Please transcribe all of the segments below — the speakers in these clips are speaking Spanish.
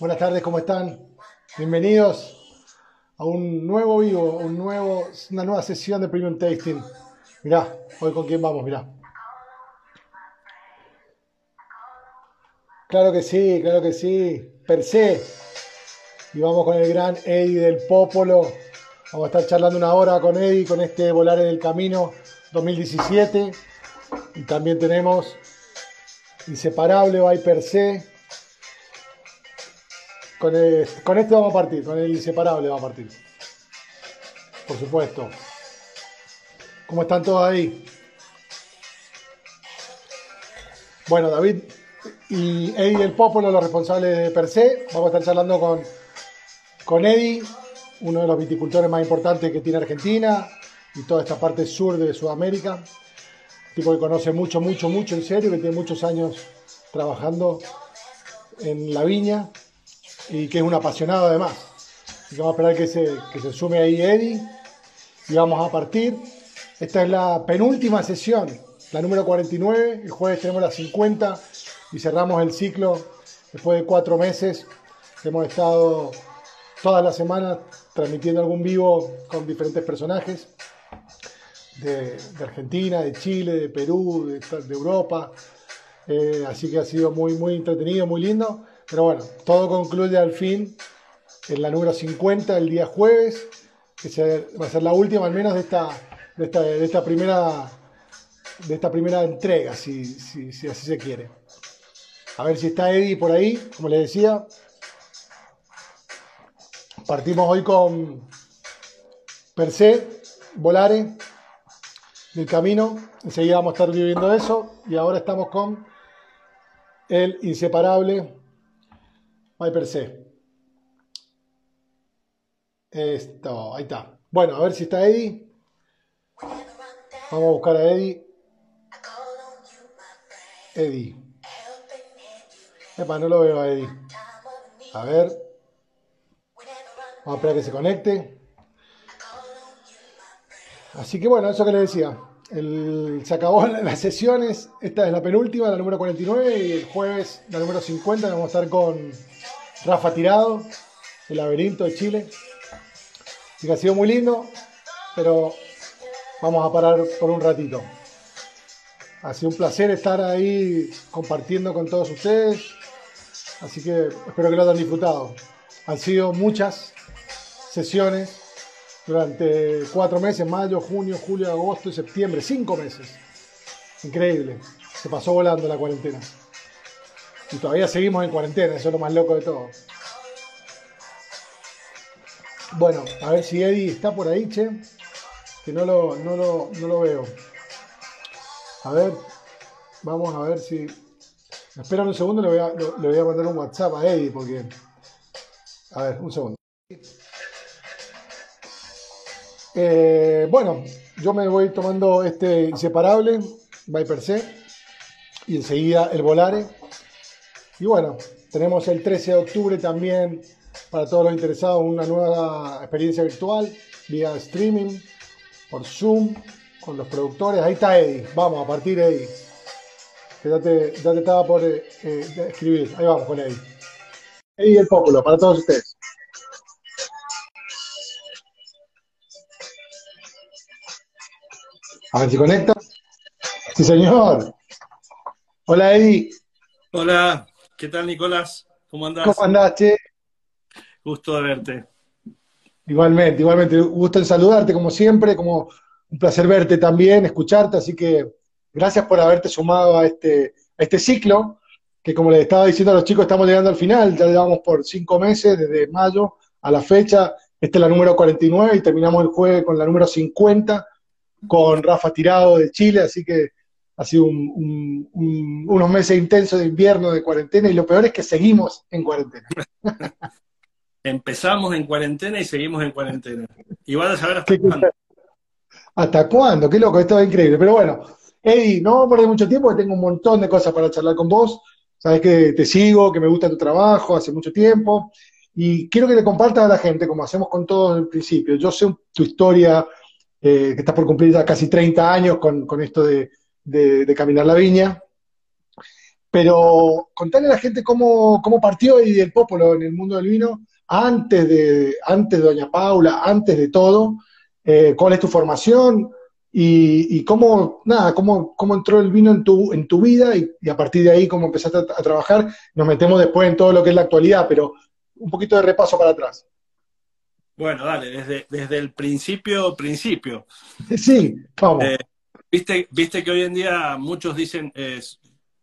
Buenas tardes, ¿cómo están? Bienvenidos a un nuevo vivo, un nuevo, una nueva sesión de Premium Tasting. Mirá, hoy con quién vamos, mirá. Claro que sí, claro que sí. Per se. Y vamos con el gran Eddie del Popolo. Vamos a estar charlando una hora con Eddie con este Volar en el Camino 2017. Y también tenemos Inseparable by Per se con, con este vamos a partir, con el inseparable vamos a partir. Por supuesto. ¿Cómo están todos ahí? Bueno, David y Eddie del Popolo, los responsables de Per se. Vamos a estar charlando con, con Eddie, uno de los viticultores más importantes que tiene Argentina y toda esta parte sur de Sudamérica. tipo que conoce mucho, mucho, mucho en serio, que tiene muchos años trabajando en la viña y que es un apasionado además. vamos a esperar que se, que se sume ahí Eddie y vamos a partir. Esta es la penúltima sesión, la número 49. El jueves tenemos la 50 y cerramos el ciclo después de cuatro meses. Hemos estado todas las semanas transmitiendo algún vivo con diferentes personajes de, Argentina, de Chile, de Perú, de, Europa. Eh, así que ha sido muy, muy entretenido, muy lindo. Pero bueno, todo concluye al fin en la número 50 el día jueves, que va a ser la última al menos de esta, de esta, primera, de esta primera entrega, si, así se quiere. A ver si está Eddie por ahí, como les decía. Partimos hoy con Per se, Volare, del camino. Enseguida vamos a estar viviendo eso. Y ahora estamos con el inseparable hay per se. Esto, ahí está. Bueno, a ver si está Eddie. Vamos a buscar a Eddie. Eddie. Epa, no lo veo a Eddie. A ver. Vamos a esperar que se conecte. Así que bueno, eso que les decía. se acabó las sesiones. Esta es la penúltima, la número 49. Y el jueves, la número 50, vamos a estar con Rafa Tirado, el laberinto de Chile. y que ha sido muy lindo, pero vamos a parar por un ratito. Ha sido un placer estar ahí compartiendo con todos ustedes. Así que espero que lo hayan disfrutado. Han sido muchas sesiones durante cuatro meses, mayo, junio, julio, agosto y septiembre, cinco meses. Increíble. Se pasó volando la cuarentena. Y todavía seguimos en cuarentena, eso es lo más loco de todo. Bueno, a ver si Eddie está por ahí, che. Que no lo, no lo, veo. A ver, vamos a ver si. Espera un segundo, le voy, a, le voy a mandar un WhatsApp a Eddie porque. A ver, un segundo. Eh, bueno, yo me voy tomando este inseparable, Viper C, y enseguida el Volare. Y bueno, tenemos el 13 de octubre también para todos los interesados una nueva experiencia virtual vía streaming por Zoom con los productores. Ahí está Eddie. Vamos, a partir Eddie. Que ya te, estaba por eh, eh, escribir. Ahí vamos con Eddie. Eddie el Pópulo, para todos ustedes. A ver si conecta. Sí, señor. Hola, Eddie. Hola, ¿Qué tal, Nicolás? ¿Cómo andás? ¿Cómo andás, che? Gusto de verte. Igualmente, igualmente. Gusto en saludarte, como siempre, como un placer verte también, escucharte, así que gracias por haberte sumado a este, a este ciclo, que como les estaba diciendo a los chicos, estamos llegando al final, ya llevamos por cinco meses, desde mayo a la fecha, esta es la número 49 y terminamos el jueves con la número 50, con Rafa Tirado de Chile, así que ha sido unos meses intensos de invierno, de cuarentena, y lo peor es que seguimos en cuarentena. Empezamos en cuarentena y seguimos en cuarentena. Y van a saber hasta cuándo. ¿Hasta cuándo? Qué loco, esto es increíble. Pero bueno, Eddie, no vamos a perder mucho tiempo, porque tengo un montón de cosas para charlar con vos. Sabes que te sigo, que me gusta tu trabajo hace mucho tiempo. Y quiero que le compartas a la gente, como hacemos con todos el principio. Yo sé tu historia, eh, que estás por cumplir ya casi 30 años con esto de, de, Caminar la Viña. pero contale a la gente cómo, cómo partió y el Popolo en el mundo del vino antes de, antes de Doña Paula, antes de todo, eh, cuál es tu formación y, cómo, nada, cómo, cómo, entró el vino en tu, en tu vida y, a partir de ahí cómo empezaste a, trabajar. Nos metemos después en todo lo que es la actualidad, pero un poquito de repaso para atrás. Bueno, dale, desde, desde el principio, principio. Sí, vamos. Eh, viste, viste que hoy en día muchos dicen,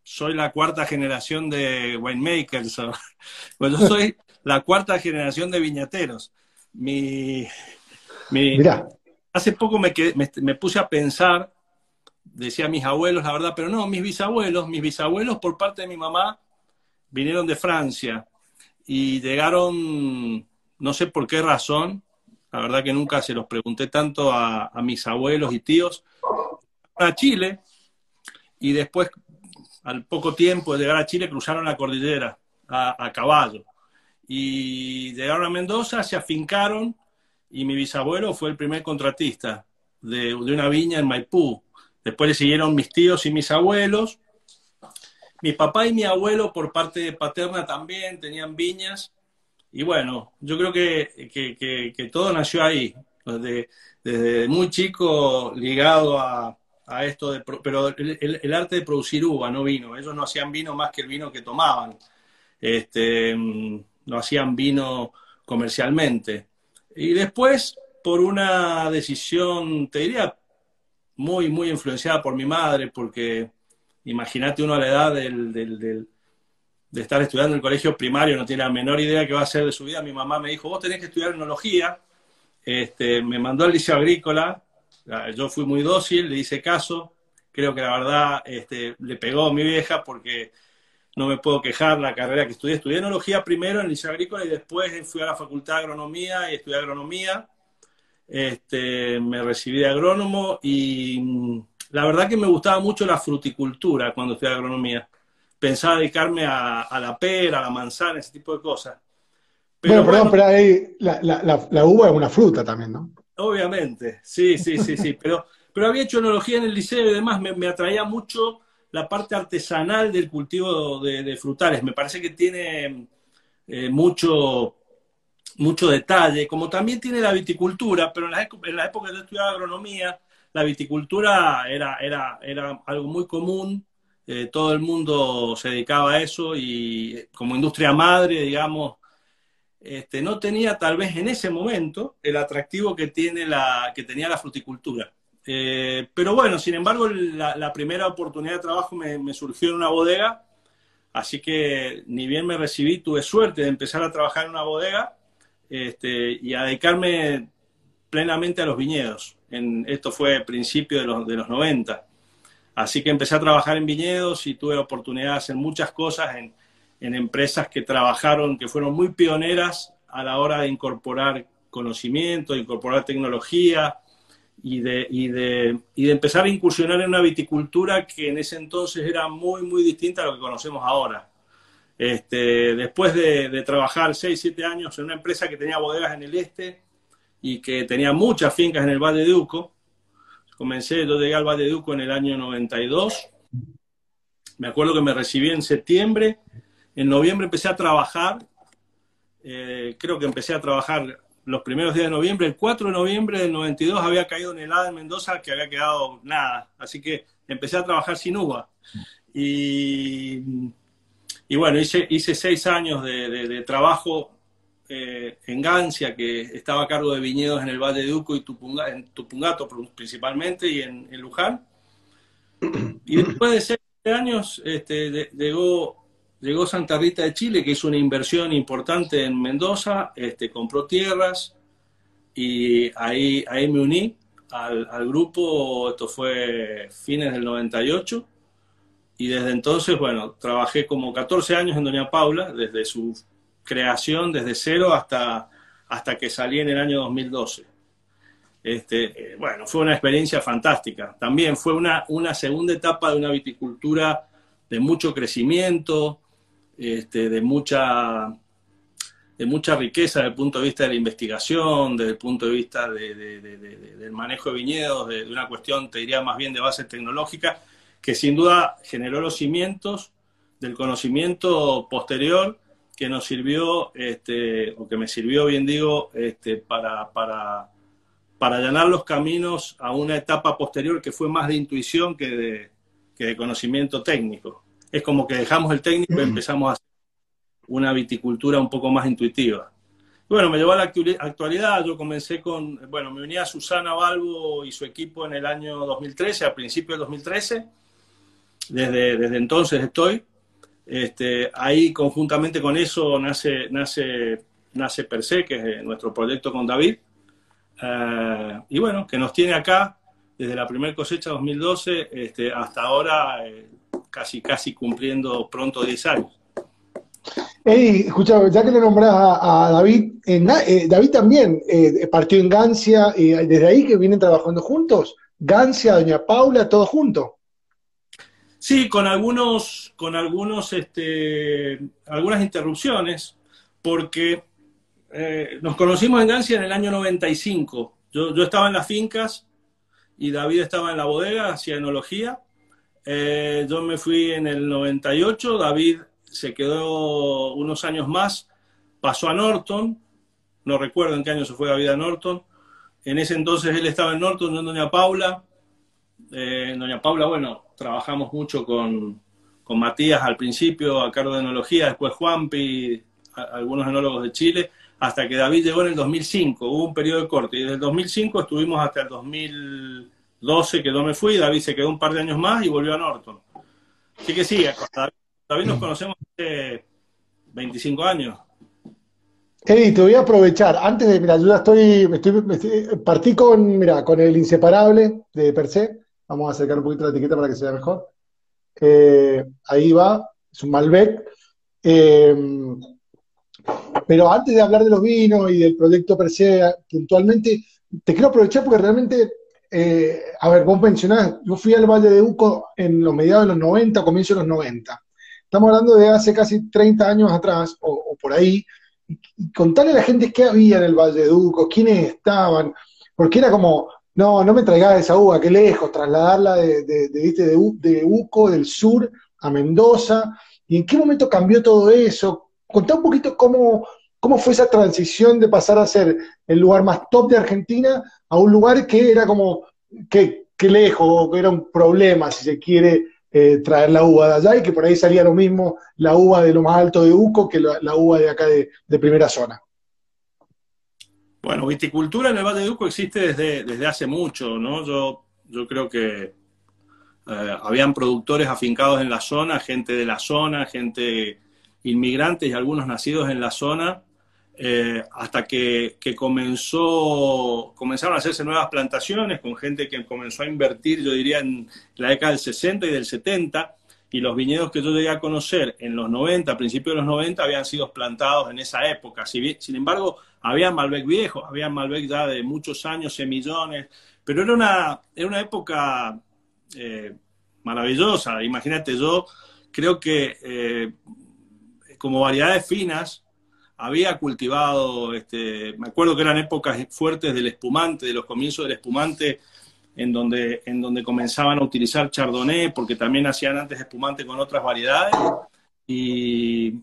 soy la cuarta generación de winemakers. Bueno, yo soy la cuarta generación de viñateros. Mi, mi, Hace poco me, me, puse a pensar, decía mis abuelos, la verdad, pero no, mis bisabuelos, mis bisabuelos por parte de mi mamá vinieron de Francia y llegaron, no sé por qué razón, la verdad que nunca se los pregunté tanto a, a mis abuelos y tíos, a Chile y después, al poco tiempo de llegar a Chile, cruzaron la cordillera a, a caballo y llegaron a Mendoza, se afincaron y mi bisabuelo fue el primer contratista de, una viña en Maipú. Después le siguieron mis tíos y mis abuelos. Mi papá y mi abuelo por parte paterna también tenían viñas. Y bueno, yo creo que, todo nació ahí, desde, muy chico ligado a, esto, de, pero el, arte de producir uva, no vino. Ellos no hacían vino más que el vino que tomaban. Este, no hacían vino comercialmente. Y después, por una decisión, te diría, muy, muy influenciada por mi madre, porque imagínate uno a la edad del, de estar estudiando en el colegio primario, no tiene la menor idea qué va a hacer de su vida. Mi mamá me dijo, vos tenés que estudiar enología. Este, me mandó al liceo agrícola, yo fui muy dócil, le hice caso. Creo que la verdad este, le pegó a mi vieja porque no me puedo quejar la carrera que estudié. Estudié enología primero en el liceo agrícola y después fui a la facultad de agronomía y estudié agronomía. Este, me recibí de agrónomo y mm, la verdad que me gustaba mucho la fruticultura cuando estudié agronomía. Pensaba dedicarme a, la pera, a la manzana, ese tipo de cosas. Pero, bueno, perdón, pero ahí la, uva es una fruta también, ¿no? Obviamente, sí, sí, sí, sí. pero, pero había hecho enología en el liceo y demás, me, me atraía mucho la parte artesanal del cultivo de, frutales. Me parece que tiene eh, mucho, mucho detalle, como también tiene la viticultura, pero en la, en la época que yo estudiaba agronomía, la viticultura era, era, era algo muy común, eh, todo el mundo se dedicaba a eso y eh, como industria madre, digamos, este, no tenía tal vez en ese momento el atractivo que, tiene la, que tenía la fruticultura. Eh, pero bueno, sin embargo, la, primera oportunidad de trabajo me, surgió en una bodega, así que ni bien me recibí, tuve suerte de empezar a trabajar en una bodega este, y a dedicarme plenamente a los viñedos. En, esto fue principio de los, de los 90. Así que empecé a trabajar en viñedos y tuve la oportunidad de hacer muchas cosas en, en empresas que trabajaron, que fueron muy pioneras a la hora de incorporar conocimiento, de incorporar tecnología, y de, y, de, y de empezar a incursionar en una viticultura que en ese entonces era muy, muy distinta a lo que conocemos ahora. Este, después de, de trabajar 6, 7 años en una empresa que tenía bodegas en el este y que tenía muchas fincas en el Valle de Uco, comencé, yo llegué al Valle de Uco en el año 92, me acuerdo que me recibí en septiembre, en noviembre empecé a trabajar, eh, creo que empecé a trabajar los primeros días de noviembre. El 4 de noviembre del 92 había caído en helada en Mendoza que había quedado nada. Así que empecé a trabajar sin uva. Y, bueno, hice, hice seis años de, trabajo eh, en Gancia, que estaba a cargo de viñedos en el Valle de Uco y en Tupungato principalmente y en, Luján. Y después de seis años este, llegó Llegó Santa Rita de Chile, que hizo una inversión importante en Mendoza, este, compró tierras y ahí, ahí me uní al, grupo, esto fue fines del 98, y desde entonces, bueno, trabajé como 14 años en Doña Paula, desde su creación, desde cero hasta, hasta que salí en el año 2012. Este, eh, bueno, fue una experiencia fantástica. También fue una, una segunda etapa de una viticultura de mucho crecimiento, este, de, mucha, de mucha riqueza desde el punto de vista de la investigación, desde el punto de vista del manejo de viñedos, de, una cuestión, te diría más bien de base tecnológica, que sin duda generó los cimientos del conocimiento posterior que nos sirvió, este, o que me sirvió, bien digo, este, para, para, para allanar los caminos a una etapa posterior que fue más de intuición que de, que de conocimiento técnico. Es como que dejamos el técnico y empezamos a hacer una viticultura un poco más intuitiva. Bueno, me llevó a la actualidad, yo comencé con, bueno, me unía a Susana Balbo y su equipo en el año 2013, a principios del 2013, desde, desde entonces estoy. Este, ahí conjuntamente con eso nace, nace, nace Per se, que es nuestro proyecto con David. Eh, y bueno, que nos tiene acá desde la primera cosecha 2012 este, hasta ahora, eh, casi, casi cumpliendo pronto 10 años. Hey, escucha, ya que le nombras a, David, eh, David también eh, partió en Gancia, y desde ahí que vienen trabajando juntos, Gancia, Doña Paula, todo junto. Sí, con algunos, con algunos, este, algunas interrupciones, porque eh, nos conocimos en Gancia en el año 95. Yo, yo estaba en las fincas y David estaba en la bodega, hacía enología. Yo me fui en el 98, David se quedó unos años más, pasó a Norton, no recuerdo en qué año se fue David a Norton, en ese entonces él estaba en Norton, yo en Doña Paula, eh, Doña Paula, bueno, trabajamos mucho con, con, Matías al principio a cargo de enología, después Juanpi, algunos enólogos de Chile, hasta que David llegó en el 2005, hubo un periodo de corte, y desde el 2005 estuvimos hasta el 2012 que yo me fui, David se quedó un par de años más y volvió a Norton. Así que sí, David nos conocemos hace 25 años. Eddie, te voy a aprovechar. Antes de, mira, yo ya estoy, estoy, partí con, mira, con el inseparable de per se. Vamos a acercar un poquito la etiqueta para que se vea mejor. Eh, ahí va, es un Malbec. Eh, pero antes de hablar de los vinos y del proyecto per se, puntualmente, te quiero aprovechar porque realmente, eh, a ver, vos mencionás, yo fui al Valle de Uco en los mediados de los 90, comienzo de los 90. Estamos hablando de hace casi 30 años atrás, o, por ahí, y, a la gente qué había en el Valle de Duco, quiénes estaban, porque era como, no, no me traigas esa uva, qué lejos, trasladarla de, Uco, del sur, a Mendoza, y en qué momento cambió todo eso. Contá un poquito cómo, cómo fue esa transición de pasar a ser el lugar más top de Argentina a un lugar que era como, que, que lejos, que era un problema, si se quiere, eh, traer la uva de allá y que por ahí salía lo mismo la uva de lo más alto de Uco que la, uva de acá de, primera zona. Bueno, viticultura en el Valle de Uco existe desde, desde hace mucho, ¿no? Yo, yo creo que eh, habían productores afincados en la zona, gente de la zona, gente inmigrantes y algunos nacidos en la zona, eh, hasta que, comenzó, comenzaron a hacerse nuevas plantaciones con gente que comenzó a invertir, yo diría, en la década del 60 y del 70, y los viñedos que yo llegué a conocer en los 90, a principios de los 90, habían sido plantados en esa época. sin embargo, había Malbec viejos, había Malbec ya de muchos años, semillones, pero era una, era una época eh, maravillosa. Imagínate, yo creo que eh, como variedades finas, había cultivado, este, me acuerdo que eran épocas fuertes del espumante, de los comienzos del espumante, en donde, en donde comenzaban a utilizar chardonnay, porque también hacían antes espumante con otras variedades, y,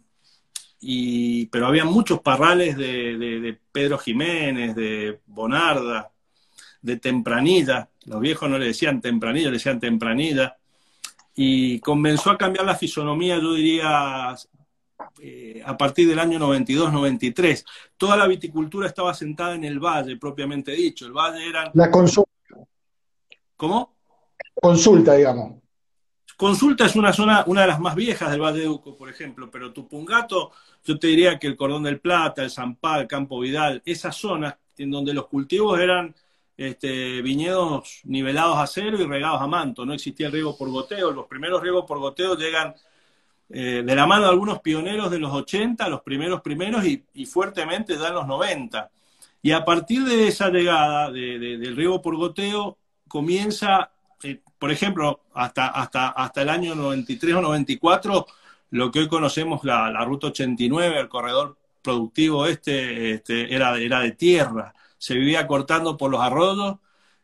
pero había muchos parrales de, Pedro Jiménez, de Bonarda, de Tempranilla, los viejos no le decían Tempranilla, le decían Tempranilla, y comenzó a cambiar la fisonomía, yo diría, eh, a partir del año 92-93. Toda la viticultura estaba sentada en el valle, propiamente dicho. El valle era... La consulta. ¿Cómo? Consulta, digamos. Consulta es una zona, una de las más viejas del Valle de Uco, por ejemplo, pero Tupungato, yo te diría que el Cordón del Plata, el Zampá, el Campo Vidal, esas zonas en donde los cultivos eran este, viñedos nivelados a cero y regados a manto, no existía el riego por goteo, los primeros riegos por goteo llegan eh, de la mano de algunos pioneros de los 80, los primeros primeros y, fuertemente ya en los 90. Y a partir de esa llegada del riego por goteo, comienza, eh, por ejemplo, hasta, hasta, hasta el año 93 o 94, lo que hoy conocemos la, la Ruta 89, el corredor productivo este, este era, era de tierra, se vivía cortando por los arroyos,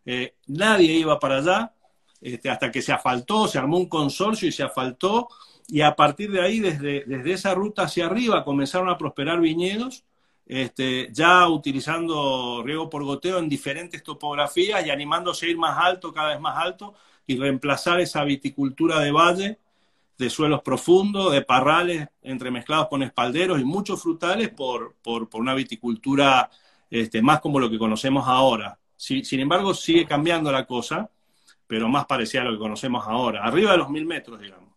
eh, nadie iba para allá, este, hasta que se asfaltó, se armó un consorcio y se asfaltó, y a partir de ahí, desde, desde esa ruta hacia arriba, comenzaron a prosperar viñedos, este, ya utilizando riego por goteo en diferentes topografías y animándose a ir más alto, cada vez más alto, y reemplazar esa viticultura de valle, de suelos profundos, de parrales entremezclados con espalderos y muchos frutales por, por, una viticultura este, más como lo que conocemos ahora. sin embargo, sigue cambiando la cosa, pero más parecida a lo que conocemos ahora, arriba de los mil metros, digamos.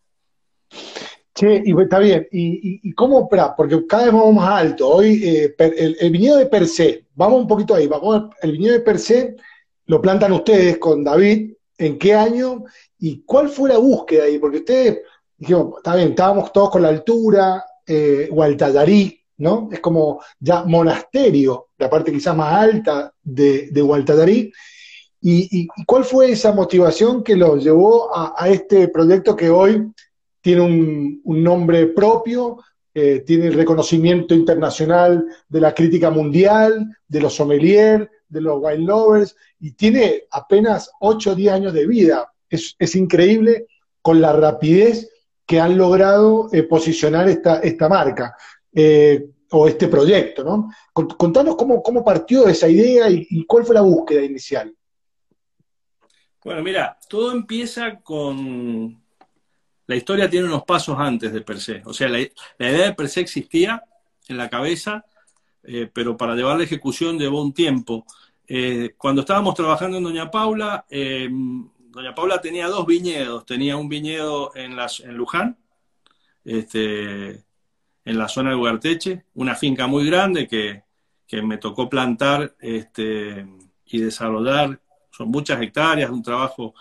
Che, y está bien, ¿y, cómo? porque cada vez vamos más alto. Hoy, eh, el, viñedo de per se, vamos un poquito ahí, vamos, el viñedo de per se lo plantan ustedes con David, ¿en qué año? ¿Y cuál fue la búsqueda ahí? Porque ustedes, dijimos, está bien, estábamos todos con la altura, eh, ¿no? Es como ya monasterio, la parte quizás más alta de, de ¿Y, cuál fue esa motivación que los llevó a, este proyecto que hoy tiene un, nombre propio, eh, tiene el reconocimiento internacional de la crítica mundial, de los sommeliers, de los wine lovers, y tiene apenas 8 o 10 años de vida. Es, increíble con la rapidez que han logrado eh, posicionar esta, esta marca. Eh, o este proyecto, ¿no? Contanos cómo, cómo partió esa idea y, cuál fue la búsqueda inicial. Bueno, mira, todo empieza con... La historia tiene unos pasos antes de per se. O sea, la, idea de per se existía en la cabeza, eh, pero para llevar la ejecución llevó un tiempo. Eh, cuando estábamos trabajando en Doña Paula, eh, Doña Paula tenía dos viñedos. Tenía un viñedo en, Luján, este, en la zona de Ugarteche, una finca muy grande que, me tocó plantar este, y desarrollar. Son muchas hectáreas, un trabajo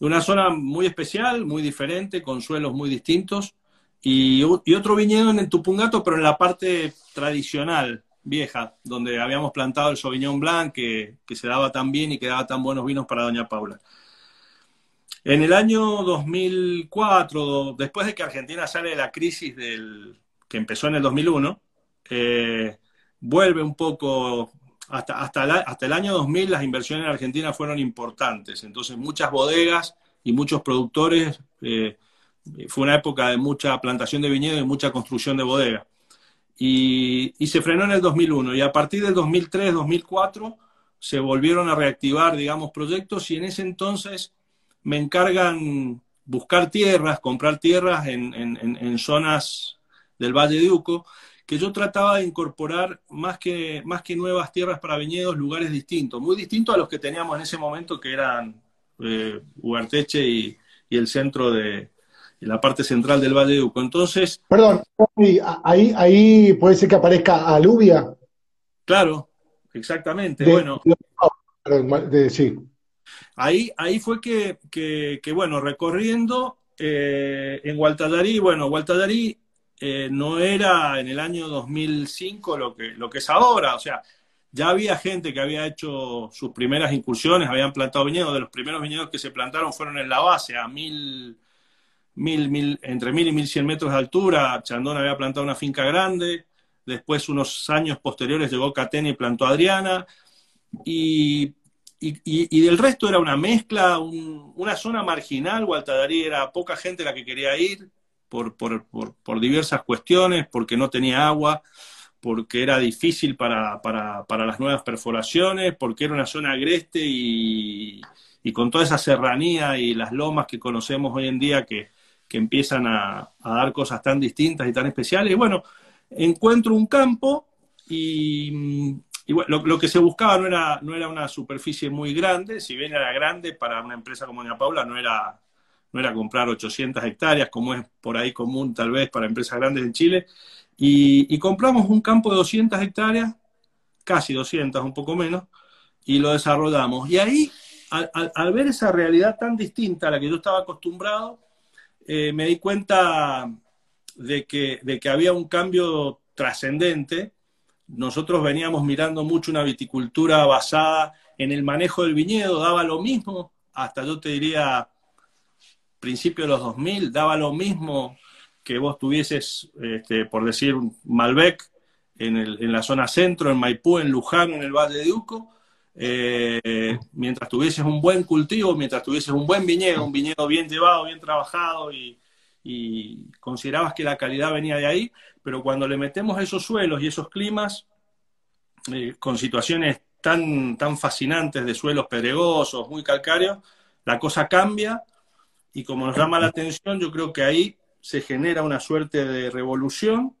una zona muy especial, muy diferente, con suelos muy distintos. Y, otro viñedo en el Tupungato, pero en la parte tradicional, vieja, donde habíamos plantado el Sauvignon Blanc, que, se daba tan bien y que daba tan buenos vinos para Doña Paula. En el año 2004, después de que Argentina sale de la crisis del, que empezó en el 2001, eh, vuelve un poco, hasta, hasta, hasta el año 2000 las inversiones en Argentina fueron importantes, entonces muchas bodegas y muchos productores, eh, fue una época de mucha plantación de viñedos y mucha construcción de bodegas. Y, y, se frenó en el 2001 y a partir del 2003, 2004 se volvieron a reactivar, digamos, proyectos y en ese entonces me encargan buscar tierras, comprar tierras en, en, en zonas del Valle de Uco, que yo trataba de incorporar más que, más que nuevas tierras para viñedos, lugares distintos, muy distintos a los que teníamos en ese momento, que eran eh, Ugarteche y, el centro de la parte central del Valle de Uco. Entonces. Perdón, ahí, ahí puede ser que aparezca aluvia. Claro, exactamente. bueno. sí. Ahí, ahí fue que, que, bueno, recorriendo eh, en Gualtallarí, bueno, Gualtallarí eh, no era en el año 2005 lo que, lo que es ahora. O sea, ya había gente que había hecho sus primeras incursiones, habían plantado viñedos. De los primeros viñedos que se plantaron fueron en la base, a mil, mil, mil, entre mil y mil cien metros de altura. Chandón había plantado una finca grande. Después, unos años posteriores, llegó Catena y plantó Adriana. Y, y, del resto era una mezcla, una zona marginal. Gualtadarí era poca gente la que quería ir por, por, por, diversas cuestiones, porque no tenía agua, porque era difícil para, para, para, las nuevas perforaciones, porque era una zona agreste y, y, con toda esa serranía y las lomas que conocemos hoy en día que, que empiezan a, a, dar cosas tan distintas y tan especiales. Y bueno, encuentro un campo y, y bueno, lo, lo, que se buscaba no era, no era una superficie muy grande, si bien era grande para una empresa como Doña Paula, no era, no era comprar 800 hectáreas, como es por ahí común tal vez para empresas grandes en Chile, y, compramos un campo de 200 hectáreas, casi 200, un poco menos, y lo desarrollamos. Y ahí, al, ver esa realidad tan distinta a la que yo estaba acostumbrado, eh, me di cuenta de que, de que había un cambio trascendente. Nosotros veníamos mirando mucho una viticultura basada en el manejo del viñedo, daba lo mismo, hasta yo te diría principio de los 2000 daba lo mismo que vos tuvieses, este, por decir, Malbec en, la zona centro, en Maipú, en Luján, en el Valle de Uco, eh, mientras tuvieses un buen cultivo, mientras tuvieses un buen viñedo, un viñedo bien llevado, bien trabajado y, considerabas que la calidad venía de ahí, pero cuando le metemos esos suelos y esos climas, eh, con situaciones tan, tan fascinantes de suelos pedregosos, muy calcáreos, la cosa cambia y como nos llama la atención, yo creo que ahí se genera una suerte de revolución.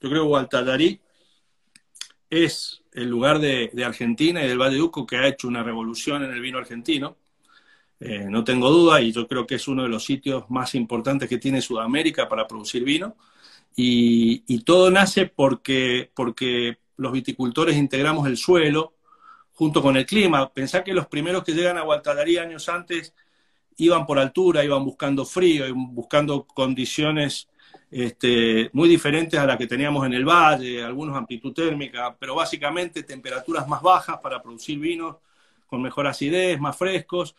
Yo creo que Gualtadarí es el lugar de, Argentina y del Valle Duco que ha hecho una revolución en el vino argentino. Eh, no tengo duda y yo creo que es uno de los sitios más importantes que tiene Sudamérica para producir vino. Y, todo nace porque, porque los viticultores integramos el suelo junto con el clima. Pensá que los primeros que llegan a Gualtadarí años antes iban por altura, iban buscando frío, iban buscando condiciones este, muy diferentes a las que teníamos en el valle, algunos amplitud térmica, pero básicamente temperaturas más bajas para producir vinos con mejor acidez, más frescos,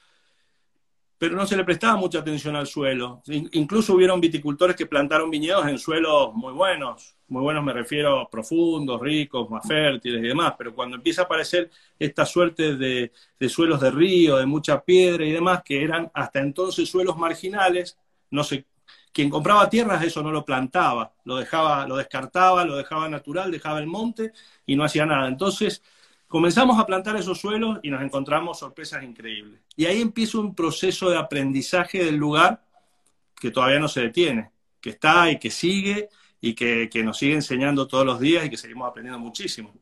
pero no se le prestaba mucha atención al suelo. Incluso hubieron viticultores que plantaron viñedos en suelos muy buenos, muy buenos me refiero profundos, ricos, más fértiles y demás, pero cuando empieza a aparecer esta suerte de, de suelos de río, de mucha piedra y demás, que eran hasta entonces suelos marginales, no sé, quien compraba tierras eso no lo plantaba, lo dejaba, lo descartaba, lo dejaba natural, dejaba el monte y no hacía nada. Entonces, comenzamos a plantar esos suelos y nos encontramos sorpresas increíbles. Y ahí empieza un proceso de aprendizaje del lugar que todavía no se detiene, que está y que sigue y que, nos sigue enseñando todos los días y que seguimos aprendiendo muchísimo.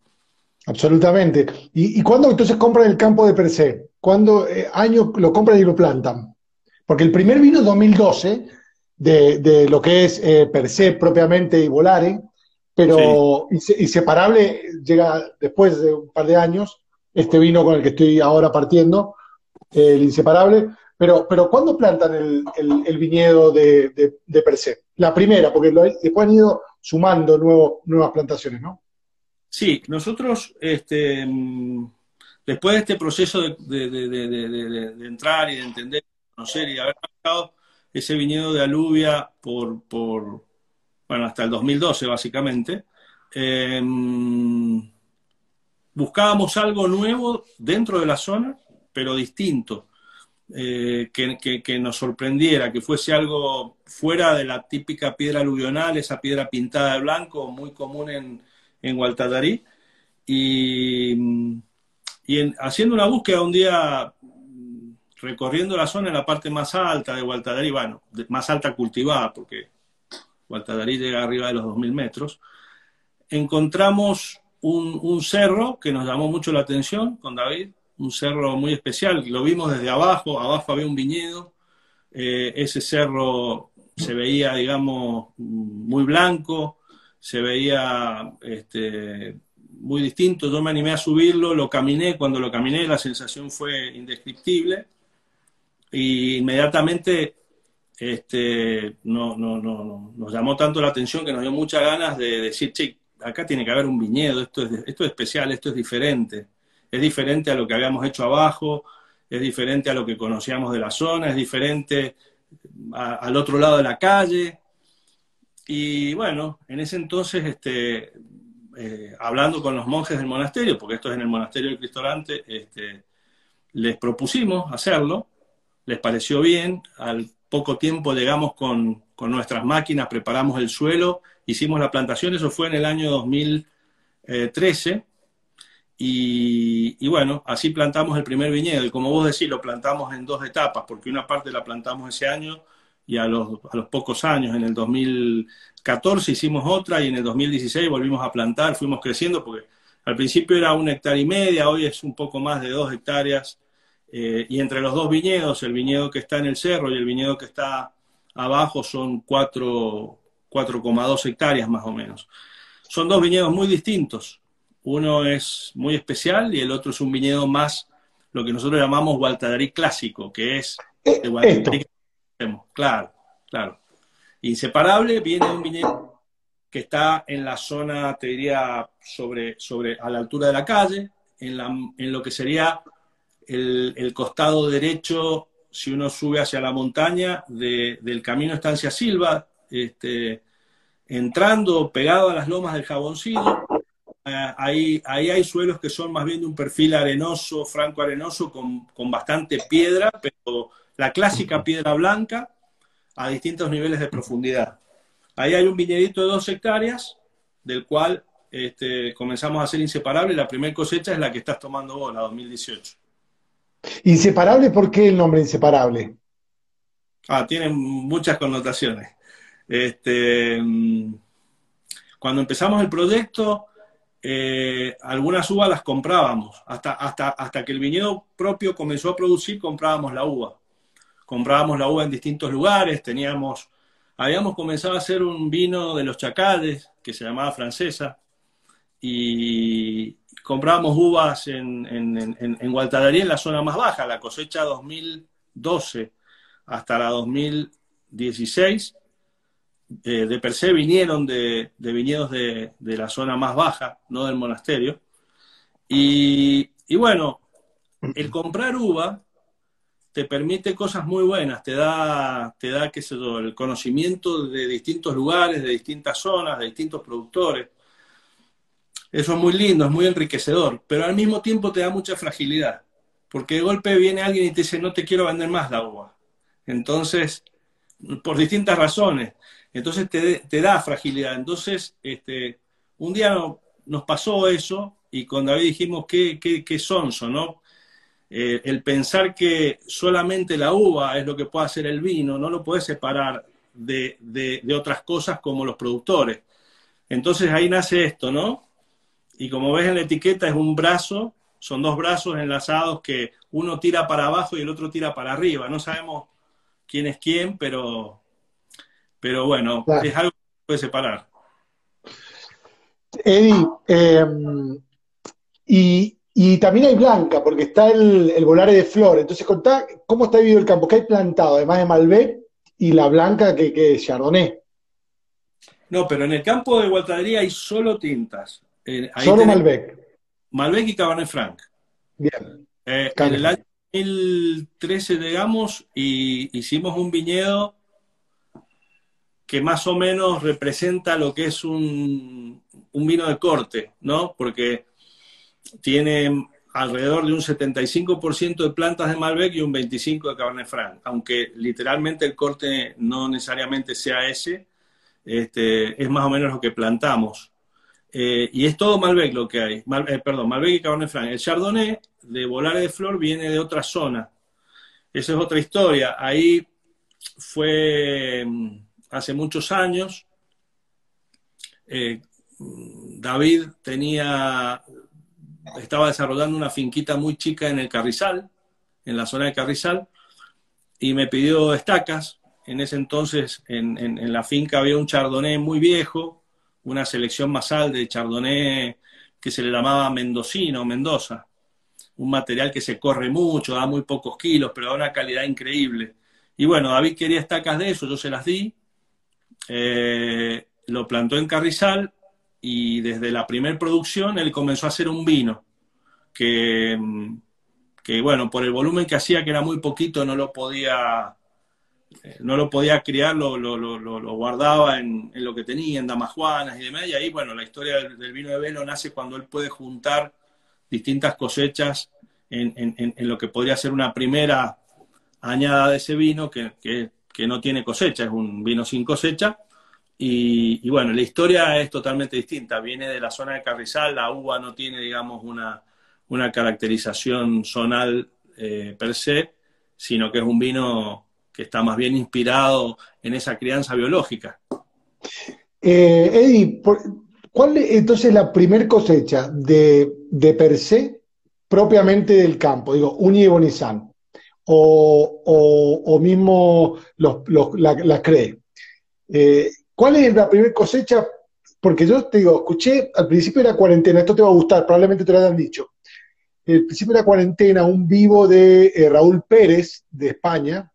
Absolutamente. ¿Y, cuándo entonces compran el campo de per se? ¿Cuándo eh, año lo compran y lo plantan? Porque el primer vino es 2012 de, lo que es eh, per propiamente y Volare, pero inseparable llega después de un par de años, este vino con el que estoy ahora partiendo, el inseparable, pero, pero ¿cuándo plantan el, viñedo de, de, per se? La primera, porque después han ido sumando nuevo, nuevas plantaciones, ¿no? Sí, nosotros, este, después de este proceso de, entrar y de entender, conocer y haber trabajado, ese viñedo de aluvia por, por bueno, hasta el 2012 básicamente, em, buscábamos algo nuevo dentro de la zona, pero distinto, eh, que, nos sorprendiera, que fuese algo fuera de la típica piedra aluvional, esa piedra pintada de blanco, muy común en, en. Y, y haciendo una búsqueda un día recorriendo la zona en la parte más alta de Gualtadarí, bueno, más alta cultivada, porque Gualtadarí llega arriba de los 2.000 metros, encontramos un, cerro que nos llamó mucho la atención con David, un cerro muy especial, lo vimos desde abajo, abajo había un viñedo, eh, ese cerro se veía, digamos, muy blanco, se veía este, muy distinto, yo me animé a subirlo, lo caminé, cuando lo caminé la sensación fue indescriptible, y inmediatamente este, no, no, no, nos llamó tanto la atención que nos dio muchas ganas de decir, che, acá tiene que haber un viñedo, esto es, esto es especial, esto es diferente. Es diferente a lo que habíamos hecho abajo, es diferente a lo que conocíamos de la zona, es diferente al otro lado de la calle. Y bueno, en ese entonces, este, eh, hablando con los monjes del monasterio, porque esto es en el monasterio del Cristo este, les propusimos hacerlo les pareció bien, al poco tiempo llegamos con, nuestras máquinas, preparamos el suelo, hicimos la plantación, eso fue en el año 2013, y, bueno, así plantamos el primer viñedo, y como vos decís, lo plantamos en dos etapas, porque una parte la plantamos ese año, y a los, a los pocos años, en el 2014 hicimos otra, y en el 2016 volvimos a plantar, fuimos creciendo, porque al principio era un hectárea y media, hoy es un poco más de dos hectáreas, eh, y entre los dos viñedos, el viñedo que está en el cerro y el viñedo que está abajo, son 4,2 hectáreas más o menos. Son dos viñedos muy distintos. Uno es muy especial y el otro es un viñedo más, lo que nosotros llamamos Gualtadarí clásico, que es eh, de. Claro, claro. Inseparable viene un viñedo que está en la zona, te diría, sobre, sobre a la altura de la calle, en, la, en lo que sería el, costado derecho, si uno sube hacia la montaña, del camino Estancia Silva, este, entrando pegado a las lomas del Jaboncillo, eh, ahí, ahí hay suelos que son más bien de un perfil arenoso, franco arenoso, con, con bastante piedra, pero la clásica piedra blanca a distintos niveles de profundidad. Ahí hay un viñedito de dos hectáreas, del cual este, comenzamos a ser inseparables. La primera cosecha es la que estás tomando vos, la 2018. ¿Inseparable? ¿Por qué el nombre inseparable? Ah, tiene muchas connotaciones. Este, mm, cuando empezamos el proyecto, eh, algunas uvas las comprábamos. Hasta, hasta, hasta que el viñedo propio comenzó a producir, comprábamos la uva. Comprábamos la uva en distintos lugares, teníamos, habíamos comenzado a hacer un vino de los chacales, que se llamaba francesa, y comprábamos uvas en, en, en, en en la zona más baja, la cosecha 2012 hasta la 2016, eh, de per se vinieron de, de viñedos de, de, la zona más baja, no del monasterio. Y, y, bueno, el comprar uva te permite cosas muy buenas, te da, te da qué sé el conocimiento de distintos lugares, de distintas zonas, de distintos productores. Eso es muy lindo, es muy enriquecedor, pero al mismo tiempo te da mucha fragilidad, porque de golpe viene alguien y te dice, no te quiero vender más la uva. Entonces, por distintas razones, entonces te, te da fragilidad. Entonces, este, un día no, nos pasó eso y con David dijimos, qué, qué, qué sonso, ¿no? Eh, el pensar que solamente la uva es lo que puede hacer el vino, no lo puedes separar de, de otras cosas como los productores. Entonces ahí nace esto, ¿no? Y como ves en la etiqueta es un brazo, son dos brazos enlazados que uno tira para abajo y el otro tira para arriba. No sabemos quién es quién, pero, pero bueno, claro. es algo que puede separar. Eddie, eh, y, y, también hay blanca, porque está el, el volare de flor. Entonces, contá cómo está vivido el campo, qué hay plantado, además de Malbec y la blanca que, que es Chardonnay. No, pero en el campo de Guatadería hay solo tintas. Eh, solo Malbec. Malbec y Cabernet Franc. Bien. Eh, en el año 2013 llegamos y hicimos un viñedo que más o menos representa lo que es un, un, vino de corte, ¿no? Porque tiene alrededor de un 75% de plantas de Malbec y un 25% de Cabernet Franc, aunque literalmente el corte no necesariamente sea ese, este, es más o menos lo que plantamos. Eh, y es todo Malbec lo que hay, Mal, eh, perdón, Malbec y Cabernet Franc. El Chardonnay de Volare de Flor viene de otra zona. Esa es otra historia. Ahí fue hace muchos años. Eh, David tenía, estaba desarrollando una finquita muy chica en el Carrizal, en la zona de Carrizal, y me pidió estacas. En ese entonces en, en, en la finca había un chardonnay muy viejo, una selección masal de chardonnay que se le llamaba mendocino, Mendoza. Un material que se corre mucho, da muy pocos kilos, pero da una calidad increíble. Y bueno, David quería estacas de eso, yo se las di, eh, lo plantó en Carrizal y desde la primera producción él comenzó a hacer un vino que, que, bueno, por el volumen que hacía, que era muy poquito, no lo podía, no lo podía criar, lo, lo, guardaba en, lo que tenía, en damajuanas y demás, y ahí, bueno, la historia del, vino de velo nace cuando él puede juntar distintas cosechas en, en, en lo que podría ser una primera añada de ese vino, que, que que no tiene cosecha, es un vino sin cosecha. Y, y, bueno, la historia es totalmente distinta. Viene de la zona de Carrizal, la uva no tiene, digamos, una, una caracterización zonal eh, per se, sino que es un vino que está más bien inspirado en esa crianza biológica. Eh, Eddie, ¿cuál es entonces la primer cosecha de, de per se propiamente del campo? Digo, Uni y Bonizán o, o, o mismo los, los, la, la, CRE. Eh, ¿Cuál es la primera cosecha? Porque yo te digo, escuché, al principio era cuarentena, esto te va a gustar, probablemente te lo hayan dicho. El principio era cuarentena, un vivo de eh, Raúl Pérez, de España,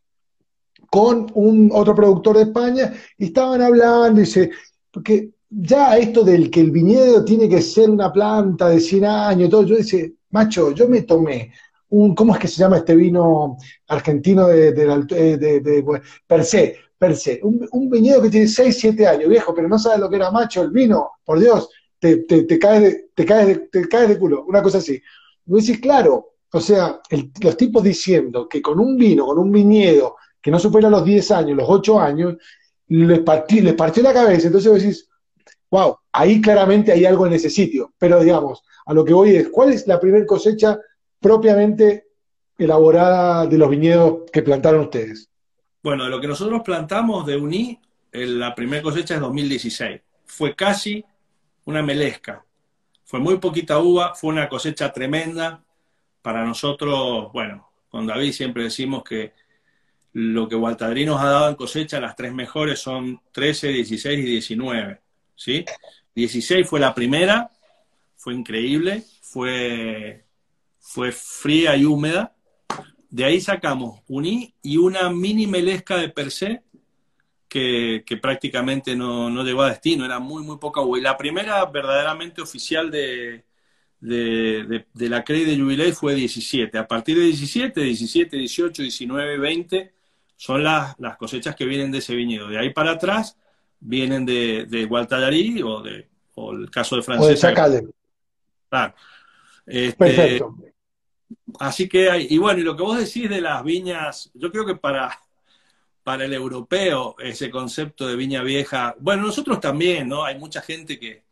con un otro productor de España, y estaban hablando, y dice, porque ya esto del que el viñedo tiene que ser una planta de 100 años, todo, yo dice, macho, yo me tomé un, ¿cómo es que se llama este vino argentino de, de, de, de per se? Per se, un, un, viñedo que tiene 6, 7 años, viejo, pero no sabe lo que era macho el vino, por Dios, te, te, caes de, te, caes de, te caes de culo, una cosa así. Y claro, o sea, los tipos diciendo que con un vino, con un viñedo que no supera los 10 años, los 8 años, les partió, les partió la cabeza. Entonces vos decís, wow, ahí claramente hay algo en ese sitio. Pero digamos, a lo que voy es, ¿cuál es la primera cosecha propiamente elaborada de los viñedos que plantaron ustedes? Bueno, de lo que nosotros plantamos de Uní, la primera cosecha es 2016. Fue casi una melesca. Fue muy poquita uva, fue una cosecha tremenda. Para nosotros, bueno, con David siempre decimos que lo que Gualtadrí nos ha dado en cosecha, las tres mejores son 13, 16 y 19. ¿sí? 16 fue la primera, fue increíble, fue, fue fría y húmeda. De ahí sacamos uní y una mini melesca de per se que, prácticamente no, llegó a destino, era muy, muy poca Y la primera verdaderamente oficial de, de, la CREI de Jubilee fue 17. A partir de 17, 17, 18, 19, 20 son las, las cosechas que vienen de ese viñedo. De ahí para atrás vienen de, de Gualtallarí o, de, o el caso de Francesa. O de Claro. Este, Perfecto. Así que, y bueno, y lo que vos decís de las viñas, yo creo que para, para el europeo ese concepto de viña vieja, bueno, nosotros también, ¿no? Hay mucha gente que,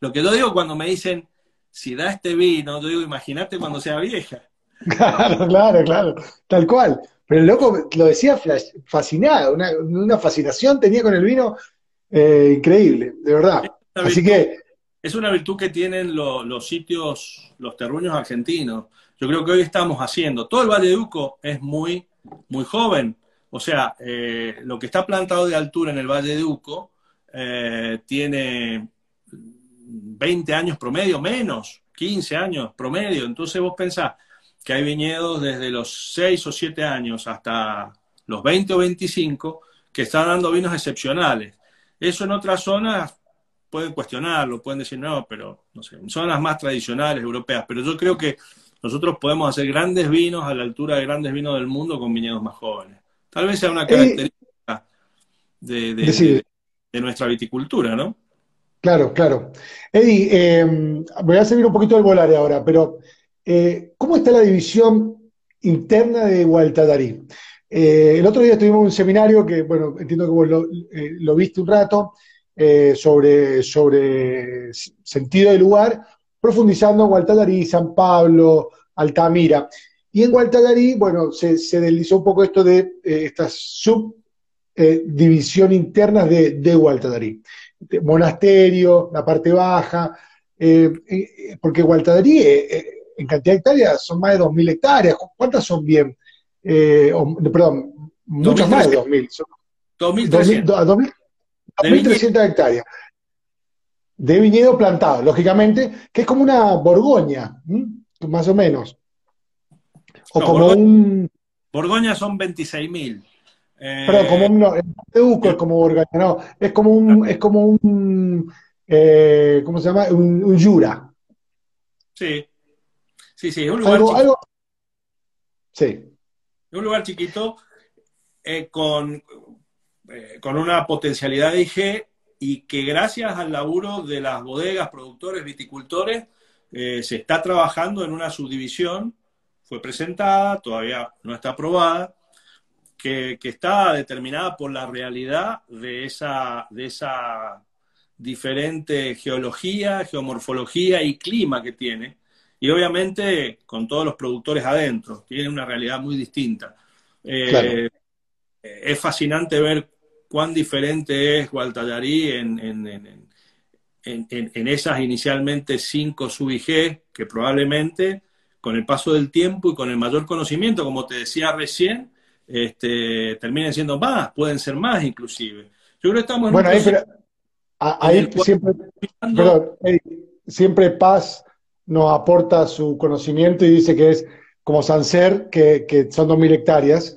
lo que yo digo cuando me dicen, si da este vino, yo digo, imagínate cuando sea vieja. Claro, claro, claro, tal cual. Pero el loco lo decía fascinado, una, una fascinación tenía con el vino eh, increíble, de verdad. Así que... Es una virtud que tienen los sitios, los terruños argentinos. Yo creo que hoy estamos haciendo. Todo el Valle de Uco es muy, muy joven. O sea, eh, lo que está plantado de altura en el Valle de Uco eh, tiene 20 años promedio, menos, 15 años promedio. Entonces vos pensás que hay viñedos desde los 6 o 7 años hasta los 20 o 25 que están dando vinos excepcionales. Eso en otras zonas pueden cuestionarlo, pueden decir no, pero no sé, son las más tradicionales europeas, pero yo creo que nosotros podemos hacer grandes vinos a la altura de grandes vinos del mundo con viñedos más jóvenes. Tal vez sea una característica de, nuestra viticultura, ¿no? Claro, claro. Eddie, eh, voy a seguir un poquito el volare ahora, pero eh, ¿cómo está la división interna de Gualtadarí? Eh, el otro día tuvimos un seminario que, bueno, entiendo que vos lo, eh, viste un rato, sobre, sobre sentido del lugar, profundizando en Gualtadarí, San Pablo, Altamira. Y en Gualtadarí, bueno, se, deslizó un poco esto de estas subdivisiones internas de, de Gualtadarí. Monasterio, la parte baja, porque Gualtadarí en cantidad de hectáreas son más de 2.000 hectáreas. ¿Cuántas son bien? eh, perdón, muchos más de 2.000. 2.300 hectáreas de viñedo plantado, lógicamente, que es como una Borgoña, más o menos. O como un. Borgoña son 26.000. Eh... Pero como un. No, es como Borgoña, no. Es como un. Es como un eh, ¿Cómo se llama? Un, un, Jura. Sí. Sí, sí, es un lugar. Algo, algo... Sí. un lugar chiquito eh, con, eh, con una potencialidad de IG y que gracias al laburo de las bodegas, productores, viticultores, eh, se está trabajando en una subdivisión, fue presentada, todavía no está aprobada, que, que, está determinada por la realidad de esa, de esa diferente geología, geomorfología y clima que tiene, y obviamente con todos los productores adentro, tiene una realidad muy distinta. Eh, es fascinante ver cuán diferente es Gualtallarí en, en, en, esas inicialmente cinco sub-IG, que probablemente con el paso del tiempo y con el mayor conocimiento, como te decía recién, este, terminen siendo más, pueden ser más inclusive. Yo creo que estamos en bueno, ahí, siempre, siempre paz nos aporta su conocimiento y dice que es como Sancer, que, que son 2.000 hectáreas,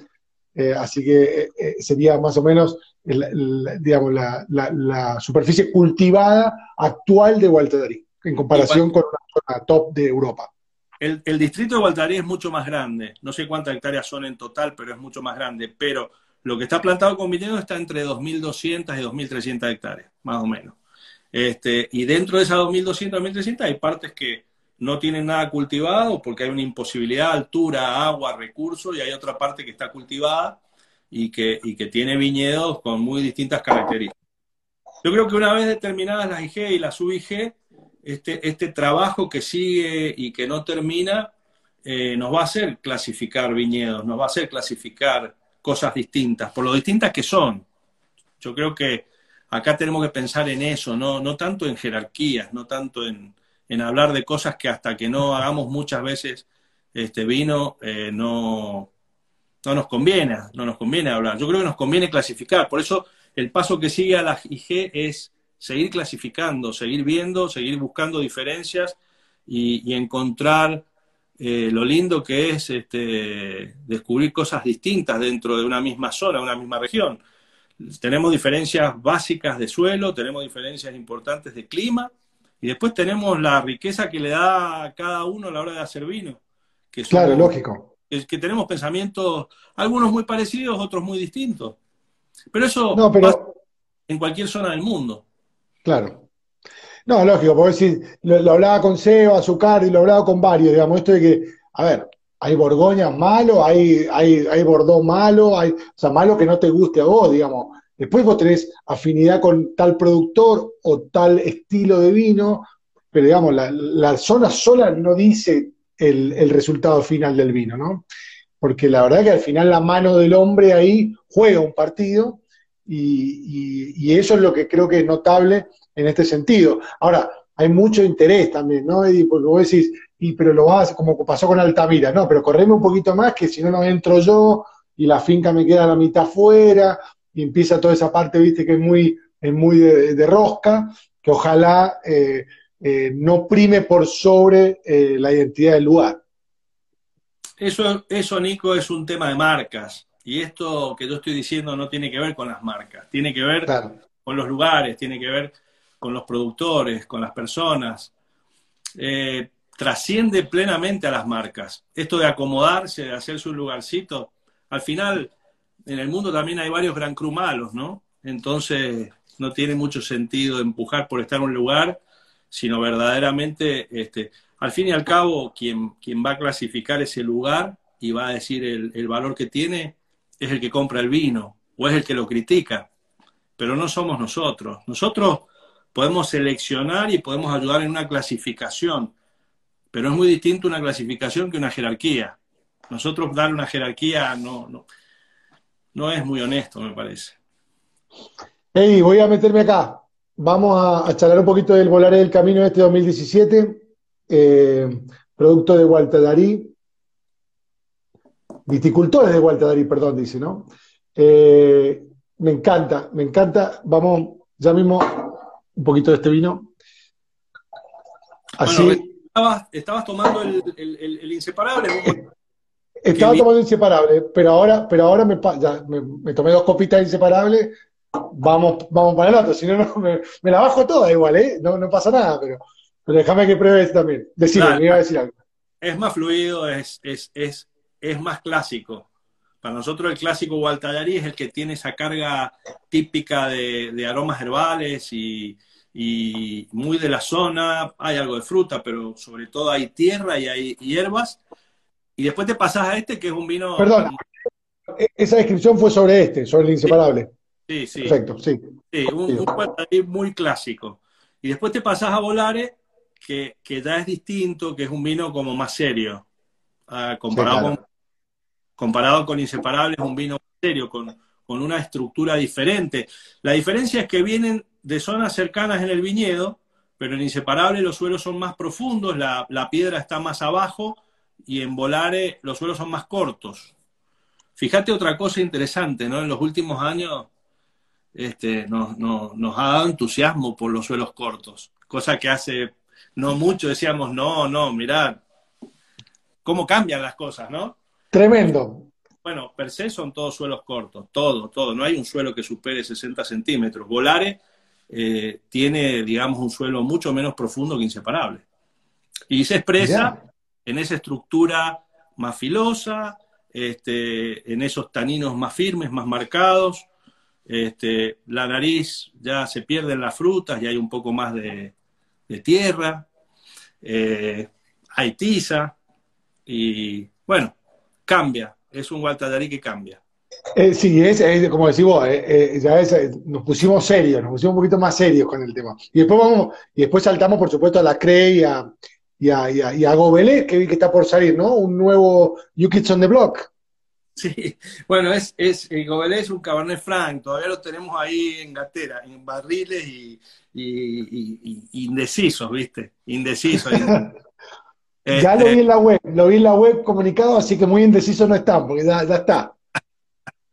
eh, así que eh, eh, sería más o menos digamos, la, superficie cultivada actual de Gualtarí, en comparación con la top de Europa. El, distrito de Gualtarí es mucho más grande, no sé cuántas hectáreas son en total, pero es mucho más grande, pero lo que está plantado con viñedo está entre 2.200 y 2.300 hectáreas, más o menos. Este, y dentro de esas 2.200, 1.300 hay partes que no tienen nada cultivado porque hay una imposibilidad, altura, agua, recursos, y hay otra parte que está cultivada y que, y que tiene viñedos con muy distintas características. Yo creo que una vez determinadas las IG y las UIG, este, este trabajo que sigue y que no termina eh, nos va a hacer clasificar viñedos, nos va a hacer clasificar cosas distintas, por lo distintas que son. Yo creo que acá tenemos que pensar en eso, no, no tanto en jerarquías, no tanto en, en hablar de cosas que hasta que no hagamos muchas veces este vino, eh, no, no nos conviene, no nos conviene hablar. Yo creo que nos conviene clasificar. Por eso el paso que sigue a la IG es seguir clasificando, seguir viendo, seguir buscando diferencias y encontrar eh, lo lindo que es este, descubrir cosas distintas dentro de una misma zona, una misma región. Tenemos diferencias básicas de suelo, tenemos diferencias importantes de clima y después tenemos la riqueza que le da a cada uno a la hora de hacer vino. Que claro, lógico. Es que tenemos pensamientos, algunos muy parecidos, otros muy distintos. Pero eso no, pero... en cualquier zona del mundo. Claro. No, lógico, porque si lo, hablaba con Seba, Azucar y lo hablaba con varios, digamos, esto de que, a ver, hay Borgoña malo, hay, hay, hay Bordeaux malo, hay, o sea, malo que no te guste a vos, digamos. Después vos tenés afinidad con tal productor o tal estilo de vino, pero digamos, la, zona sola no dice el, resultado final del vino, ¿no? Porque la verdad que al final la mano del hombre ahí juega un partido y, y eso es lo que creo que es notable en este sentido. Ahora, hay mucho interés también, ¿no, Eddie? Porque vos decís, y pero lo vas, como pasó con Altamira, no, pero correme un poquito más, que si no, no entro yo y la finca me queda a la mitad fuera y empieza toda esa parte, viste, que es muy, es muy de, rosca, que ojalá eh, eh, no prime por sobre eh, la identidad del lugar. Eso, eso, Nico, es un tema de marcas. Y esto que yo estoy diciendo no tiene que ver con las marcas, tiene que ver con los lugares, tiene que ver con los productores, con las personas, eh, trasciende plenamente a las marcas. Esto de acomodarse, de hacerse un lugarcito, al final en el mundo también hay varios gran cru malos, ¿no? Entonces no tiene mucho sentido empujar por estar en un lugar, sino verdaderamente, este, al fin y al cabo, quien, quien va a clasificar ese lugar y va a decir el, el valor que tiene es el que compra el vino o es el que lo critica, pero no somos nosotros. Nosotros podemos seleccionar y podemos ayudar en una clasificación, pero es muy distinto una clasificación que una jerarquía. Nosotros dar una jerarquía no, no, no es muy honesto, me parece. Hey, voy a meterme acá. Vamos a, charlar un poquito del Volar del Camino de este 2017, eh, producto de Gualtadarí, viticultores de Gualtadarí, perdón, dice, ¿no? Eh, me encanta, me encanta. Vamos ya mismo un poquito de este vino. Así. estabas, tomando el, inseparable. Estaba tomando inseparable, pero ahora, pero ahora me, me, tomé dos copitas de inseparable. Vamos, vamos para el otro, si no, me, la bajo toda igual, ¿eh? No, no pasa nada, pero, pero déjame que pruebe este también. Decime, me iba a decir algo. Es más fluido, es, es, es, es más clásico. Para nosotros el clásico Gualtallarí es el que tiene esa carga típica de, aromas herbales y, muy de la zona. Hay algo de fruta, pero sobre todo hay tierra y hay hierbas. Y después te pasas a este, que es un vino... Perdón, esa descripción fue sobre este, sobre el inseparable. Sí, sí. Perfecto, sí. Sí, un, un muy clásico. Y después te pasas a Volare, que, que ya es distinto, que es un vino como más serio, ah, comparado con comparado con Inseparables, un vino serio, con, una estructura diferente. La diferencia es que vienen de zonas cercanas en el viñedo, pero en Inseparable los suelos son más profundos, la, piedra está más abajo y en Volare los suelos son más cortos. Fíjate otra cosa interesante, ¿no? En los últimos años este, nos, nos ha dado entusiasmo por los suelos cortos, cosa que hace no mucho decíamos, no, no, mirad, cómo cambian las cosas, ¿no? Tremendo. Bueno, per se son todos suelos cortos, todo, todo. No hay un suelo que supere 60 centímetros. Volare eh, tiene, digamos, un suelo mucho menos profundo que inseparable. Y se expresa en esa estructura más filosa, este, en esos taninos más firmes, más marcados. Este, la nariz ya se pierden las frutas y hay un poco más de, tierra. Eh, hay tiza y bueno, cambia. Es un Gualtallarí que cambia. Eh, sí, es, como decís vos, eh, ya nos pusimos serios, nos pusimos un poquito más serios con el tema. Y después y después saltamos, por supuesto, a la CRE y a, y a, y a, Gobelé, que vi que está por salir, ¿no? Un nuevo You Kids on the Block. Sí, bueno, es, es el Gobelé es un Cabernet Franc, todavía lo tenemos ahí en gatera, en barriles y, indecisos, ¿viste? Indecisos. ya lo vi en la web, lo vi en la web comunicado, así que muy indeciso no está, porque ya, está.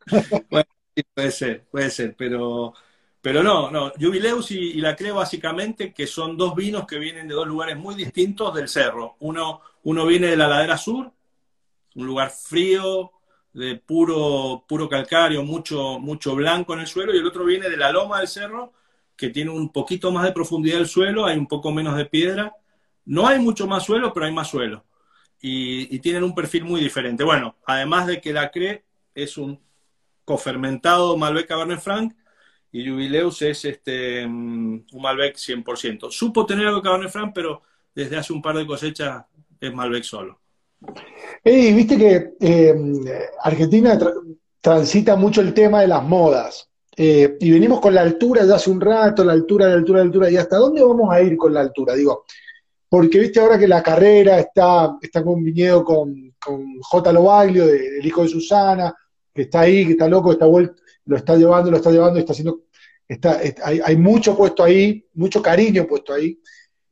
bueno, puede ser, puede ser, pero, pero no, no. Jubileus y, la Creo básicamente que son dos vinos que vienen de dos lugares muy distintos del cerro. Uno, uno viene de la ladera sur, un lugar frío, de puro, puro calcario, mucho, mucho blanco en el suelo, y el otro viene de la loma del cerro, que tiene un poquito más de profundidad el suelo, hay un poco menos de piedra. No hay mucho más suelo, pero hay más suelo. Y, tienen un perfil muy diferente. Bueno, además de que la CRE es un cofermentado Malbec Cabernet Franc, y Jubileus es este, mm, un Malbec 100%. Supo tener algo de Cabernet Franc, pero desde hace un par de cosechas es Malbec solo. Y viste que eh, Argentina transita mucho el tema de las modas. Eh, y venimos con la altura ya hace un rato, la altura, la altura, la altura. ¿Y hasta dónde vamos a ir con la altura? Digo, porque viste ahora que la carrera está, está con un viñedo con, J. Lobaglio, el hijo de Susana, que está ahí, que está loco, está vuelto, lo está llevando, lo está llevando, está haciendo. Está, hay, hay, mucho puesto ahí, mucho cariño puesto ahí.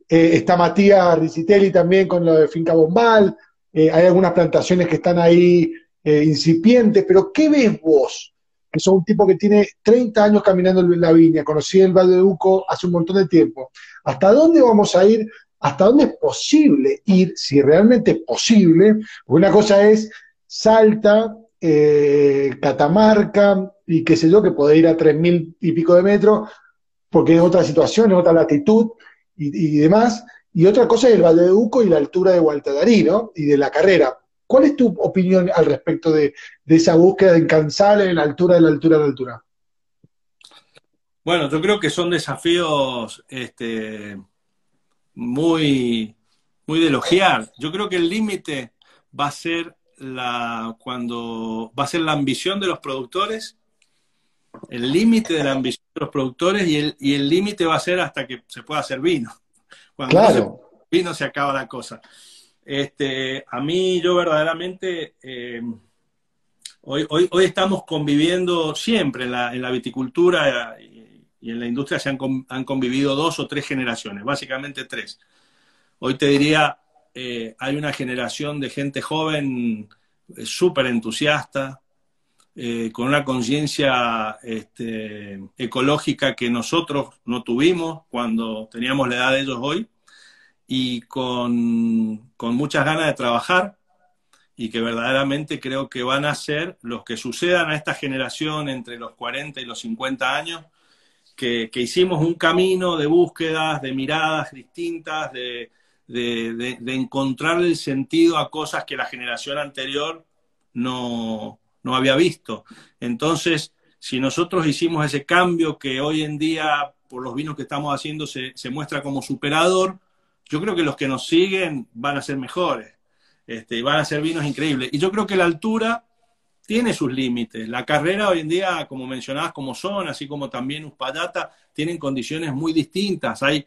Eh, está Matías Ricitelli también con lo de Finca Bombal. Eh, hay algunas plantaciones que están ahí eh, incipientes, pero ¿qué ves vos? Que sos un tipo que tiene 30 años caminando en la viña, conocí el Valle de Uco hace un montón de tiempo. ¿Hasta dónde vamos a ir? ¿Hasta dónde es posible ir, si realmente es posible? Una cosa es Salta, eh, Catamarca y qué sé yo, que puede ir a 3.000 y pico de metros, porque es otra situación, es otra latitud y, demás. Y otra cosa es el Valle de Uco y la altura de Gualtadarí, ¿no? Y de la carrera. ¿Cuál es tu opinión al respecto de, esa búsqueda incansable en la altura, de la altura, de la altura? Bueno, yo creo que son desafíos este, muy, muy de elogiar. Yo creo que el límite va a ser la cuando va a ser la ambición de los productores, el límite de la ambición de los productores y el, y el límite va a ser hasta que se pueda hacer vino. Cuando claro. se, vino se acaba la cosa. Este, a mí, yo verdaderamente, eh, hoy, hoy, hoy, estamos conviviendo siempre en la, en la viticultura y, en la industria se han, han, convivido dos o tres generaciones, básicamente tres. Hoy te diría, eh, hay una generación de gente joven eh, súper entusiasta, con una conciencia este, ecológica que nosotros no tuvimos cuando teníamos la edad de ellos hoy y con, con muchas ganas de trabajar y que verdaderamente creo que van a ser los que sucedan a esta generación entre los 40 y los 50 años, que, que hicimos un camino de búsquedas, de miradas distintas, de, de, de, encontrar el sentido a cosas que la generación anterior no, no había visto. Entonces, si nosotros hicimos ese cambio que hoy en día, por los vinos que estamos haciendo, se, se muestra como superador, yo creo que los que nos siguen van a ser mejores. Este, van a ser vinos increíbles. Y yo creo que la altura tiene sus límites. La carrera hoy en día, como mencionabas, como son, así como también Uspallata, tienen condiciones muy distintas. Hay,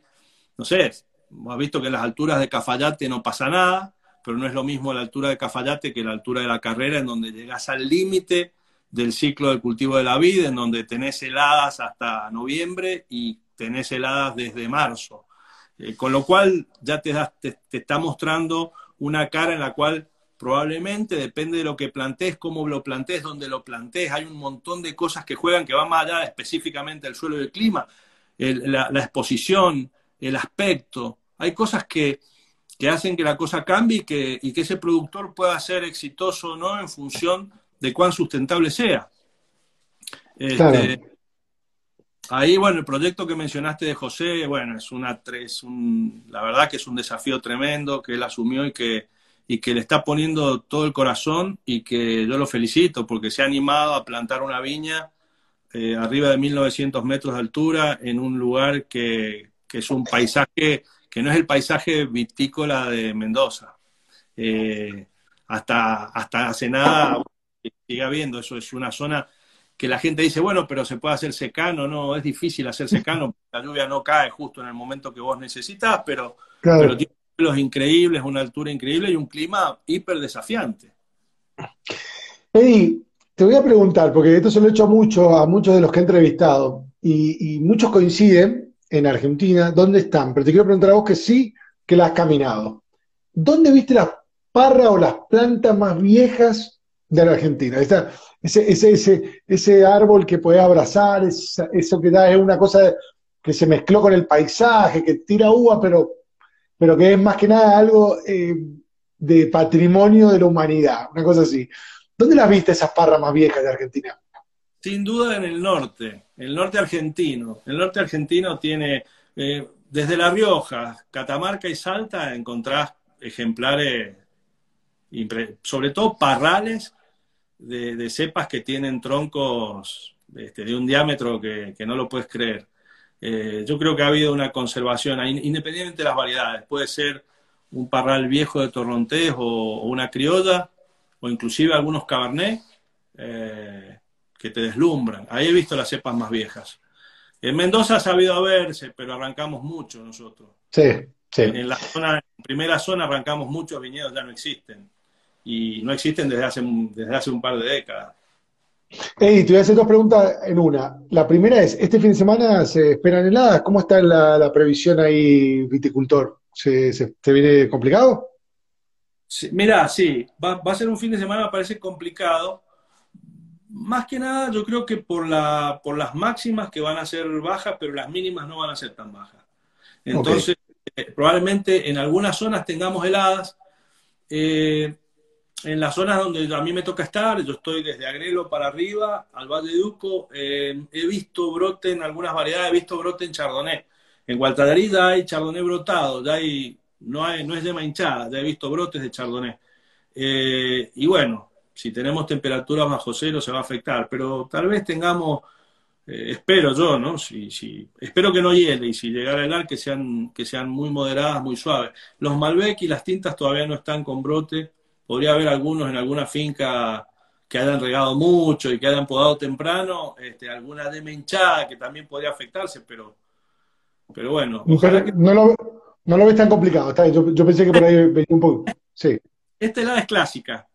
no sé, hemos visto que en las alturas de Cafayate no pasa nada, pero no es lo mismo la altura de Cafayate que la altura de la carrera, en donde llegas al límite del ciclo del cultivo de la vida, en donde tenés heladas hasta noviembre y tenés heladas desde marzo. Eh, con lo cual ya te, te, está mostrando una cara en la cual probablemente depende de lo que plantees, cómo lo plantees, dónde lo plantees. Hay un montón de cosas que juegan que van más allá específicamente del suelo y el clima, la, exposición, el aspecto. Hay cosas que, que hacen que la cosa cambie y que, y que ese productor pueda ser exitoso o no en función de cuán sustentable sea. Este, Ahí, bueno, el proyecto que mencionaste de José, bueno, es una tres, un, la verdad que es un desafío tremendo que él asumió y que, y que le está poniendo todo el corazón y que yo lo felicito porque se ha animado a plantar una viña eh, arriba de 1900 metros de altura, en un lugar que, es un paisaje que no es el paisaje vitícola de Mendoza. Eh, hasta, hasta hace nada sigue habiendo, eso es una zona que la gente dice, bueno, pero se puede hacer secano, no, es difícil hacer secano, la lluvia no cae justo en el momento que vos necesitas, pero, pero tiene suelos increíbles, una altura increíble y un clima hiper desafiante. Eddie, te voy a preguntar, porque esto se lo he hecho mucho a muchos de los que he entrevistado, y, muchos coinciden en Argentina, ¿dónde están? Pero te quiero preguntar a vos que sí, que la has caminado. ¿Dónde viste las parras o las plantas más viejas de la Argentina? ese, ese, ese, ese árbol que puede abrazar, eso que da es una cosa que se mezcló con el paisaje, que tira uva, pero, pero que es más que nada algo eh, de patrimonio de la humanidad, una cosa así. ¿Dónde las viste esas parras más viejas de Argentina? Sin duda en el norte, el norte argentino. El norte argentino tiene, eh, desde La Rioja, Catamarca y Salta, encontrás ejemplares, sobre todo parrales de, cepas que tienen troncos este, de un diámetro que, no lo puedes creer. Eh, yo creo que ha habido una conservación, independientemente de las variedades. Puede ser un parral viejo de torrontés o una criolla, o inclusive algunos cabernet eh, que te deslumbran. Ahí he visto las cepas más viejas. En Mendoza ha sabido verse, pero arrancamos mucho nosotros. Sí, sí. En la zona, primera zona arrancamos muchos viñedos, ya no existen. Y no existen desde hace, desde hace un par de décadas. Hey, te voy a hacer dos preguntas en una. La primera es, ¿este fin de semana se esperan heladas? ¿Cómo está la, previsión ahí, viticultor? ¿Se, se, se viene complicado? mira, sí, va, a ser un fin de semana, parece complicado. Más que nada, yo creo que por, la, por las máximas que van a ser bajas, pero las mínimas no van a ser tan bajas. Entonces, eh, probablemente en algunas zonas tengamos heladas. Eh, en las zonas donde a mí me toca estar, yo estoy desde Agrelo para arriba, al Valle de Duco, eh, he visto brote en algunas variedades, he visto brote en Chardonnay. En Gualtadarí ya hay Chardonnay brotado, ya hay no, hay, no es de hinchada, ya he visto brotes de chardonnay. Eh, y bueno, si tenemos temperaturas bajo cero se va a afectar, pero tal vez tengamos, eh, espero yo, ¿no? Si, si, espero que no hiele y si llegara el ar que sean, que sean muy moderadas, muy suaves. Los Malbec y las tintas todavía no están con brote, podría haber algunos en alguna finca que hayan regado mucho y que hayan podado temprano, este, alguna hinchada que también podría afectarse, pero, pero bueno. no, lo, no lo ves tan complicado, Yo, pensé que por ahí venía un poco. Sí. Esta helada es clásica.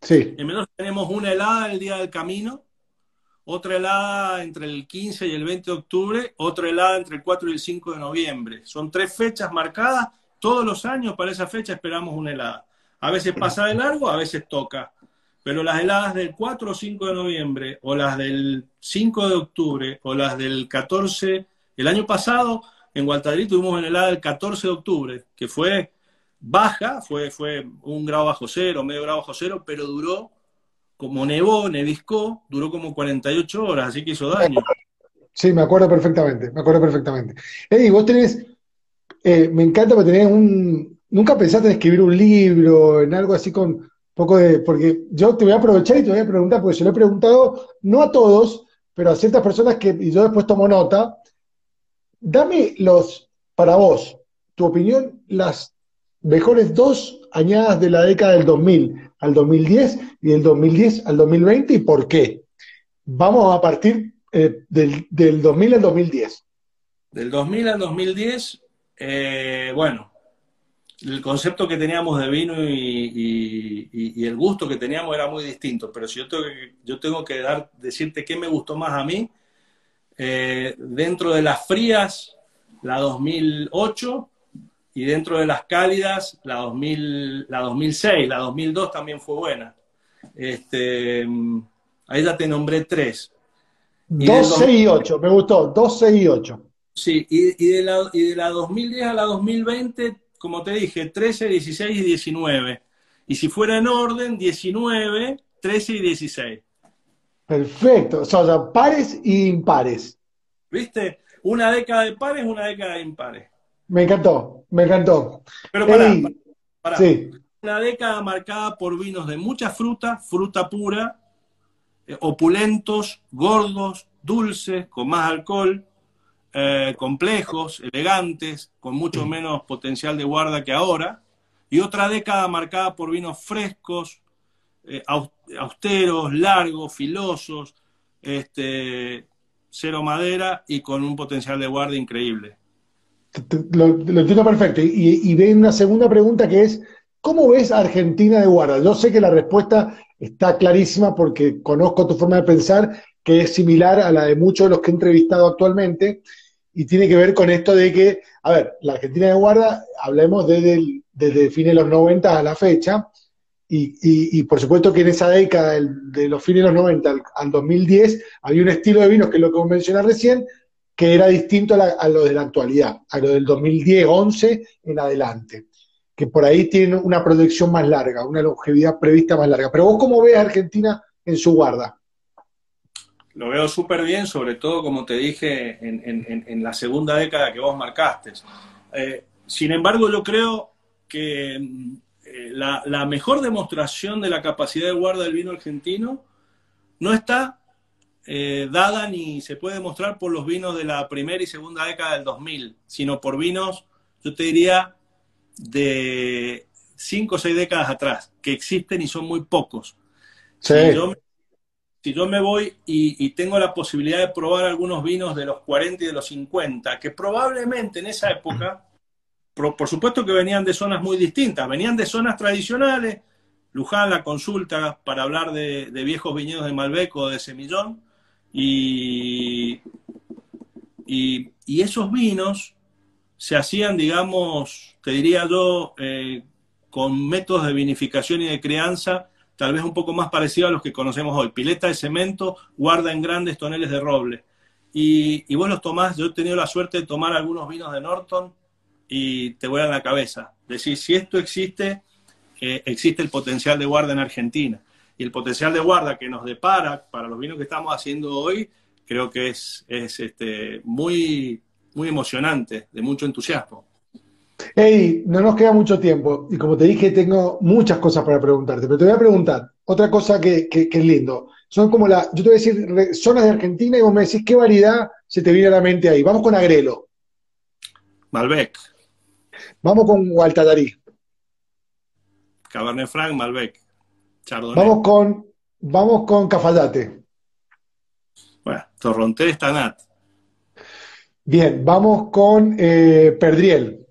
Sí. En menos tenemos una helada el día del camino, otra helada entre el 15 y el 20 de octubre, otra helada entre el 4 y el 5 de noviembre. Son tres fechas marcadas. Todos los años para esa fecha esperamos una helada. A veces pasa de largo, a veces toca. Pero las heladas del 4 o 5 de noviembre, o las del 5 de octubre, o las del 14, el año pasado en Gualtadrí tuvimos en helada el 14 de octubre, que fue baja, fue, fue un grado bajo cero, medio grado bajo cero, pero duró, como nevó, neviscó, duró como 48 horas, así que hizo daño. Sí, me acuerdo perfectamente, me acuerdo perfectamente. Eddie, vos tenés, eh, me encanta que tenés un, nunca pensaste en escribir un libro, en algo así con poco de, porque yo te voy a aprovechar y te voy a preguntar, porque se lo he preguntado, no a todos, pero a ciertas personas que, y yo después tomo nota, Dame los, para vos, tu opinión, las mejores dos añadas de la década del 2000 al 2010 y del 2010 al 2020 y por qué. Vamos a partir eh, del, 2000 al 2010. Del 2000 al 2010, eh, bueno, el concepto que teníamos de vino y, el gusto que teníamos era muy distinto, pero si yo tengo que, yo tengo que dar, decirte qué me gustó más a mí, eh, dentro de las frías, la 2008, y dentro de las cálidas, la, 2000, la 2006, la 2002 también fue buena. Este, ahí ya te nombré tres. 12 y 8, me gustó, 12 y 8. Sí, y, y, de la, y de la 2010 a la 2020, como te dije, 13, 16 y 19. Y si fuera en orden, 19, 13 y 16. Perfecto, o sea, pares y impares. ¿Viste? Una década de pares, una década de impares. Me encantó, me encantó. Pero para, para, Sí. Una década marcada por vinos de mucha fruta, fruta pura, eh, opulentos, gordos, dulces, con más alcohol, eh, complejos, elegantes, con mucho menos potencial de guarda que ahora, y otra década marcada por vinos frescos, eh, austeros, largos, filosos, este, cero madera y con un potencial de guarda increíble. Lo, entiendo perfecto. Y, y ven una segunda pregunta que es, ¿cómo ves Argentina de guarda? Yo sé que la respuesta está clarísima porque conozco tu forma de pensar, que es similar a la de muchos de los que he entrevistado actualmente, y tiene que ver con esto de que, a ver, la Argentina de guarda, hablemos desde, desde fines de los 90 a la fecha, y, por supuesto que en esa década, de los fines de los 90 al, 2010, había un estilo de vinos, que es lo que mencioné recién, que era distinto a, lo de la actualidad, a lo del 2010, 11 en adelante, que por ahí tiene una proyección más larga, una longevidad prevista más larga. Pero vos, ¿cómo ves a Argentina en su guarda? Lo veo súper bien, sobre todo, como te dije, en, la segunda década que vos marcaste. Eh, sin embargo, yo creo que eh, la, mejor demostración de la capacidad de guarda del vino argentino no está eh, dada ni se puede demostrar por los vinos de la primera y segunda década del 2000, sino por vinos, yo te diría, de cinco o seis décadas atrás, que existen y son muy pocos. Si, yo, me voy y, y, tengo la posibilidad de probar algunos vinos de los 40 y de los 50, que probablemente en esa época por, supuesto que venían de zonas muy distintas, venían de zonas tradicionales, Luján, la consulta para hablar de, viejos viñedos de Malbec o de Semillón, y, y, esos vinos se hacían, digamos, te diría yo, eh, con métodos de vinificación y de crianza tal vez un poco más parecidos a los que conocemos hoy. Pileta de cemento, guarda en grandes toneles de roble. Y, y vos los tomás, yo he tenido la suerte de tomar algunos vinos de Norton y te a la cabeza. Decir, si esto existe, eh, existe el potencial de guarda en Argentina. Y el potencial de guarda que nos depara para los vinos que estamos haciendo hoy, creo que es, es este, muy, muy emocionante, de mucho entusiasmo. Hey, no nos queda mucho tiempo y como te dije, tengo muchas cosas para preguntarte, pero te voy a preguntar otra cosa que, que, que es lindo. Son como la, yo te voy a decir zonas de Argentina y vos me decís qué variedad se te viene a la mente ahí. Vamos con Agrelo. Malbec. Vamos con Gualtadarí. Cabernet Franc, Malbec. Chardonnay. Vamos con, vamos con Cafayate. Bueno, Torrontés, Tanat. Bien, vamos con eh, Perdriel.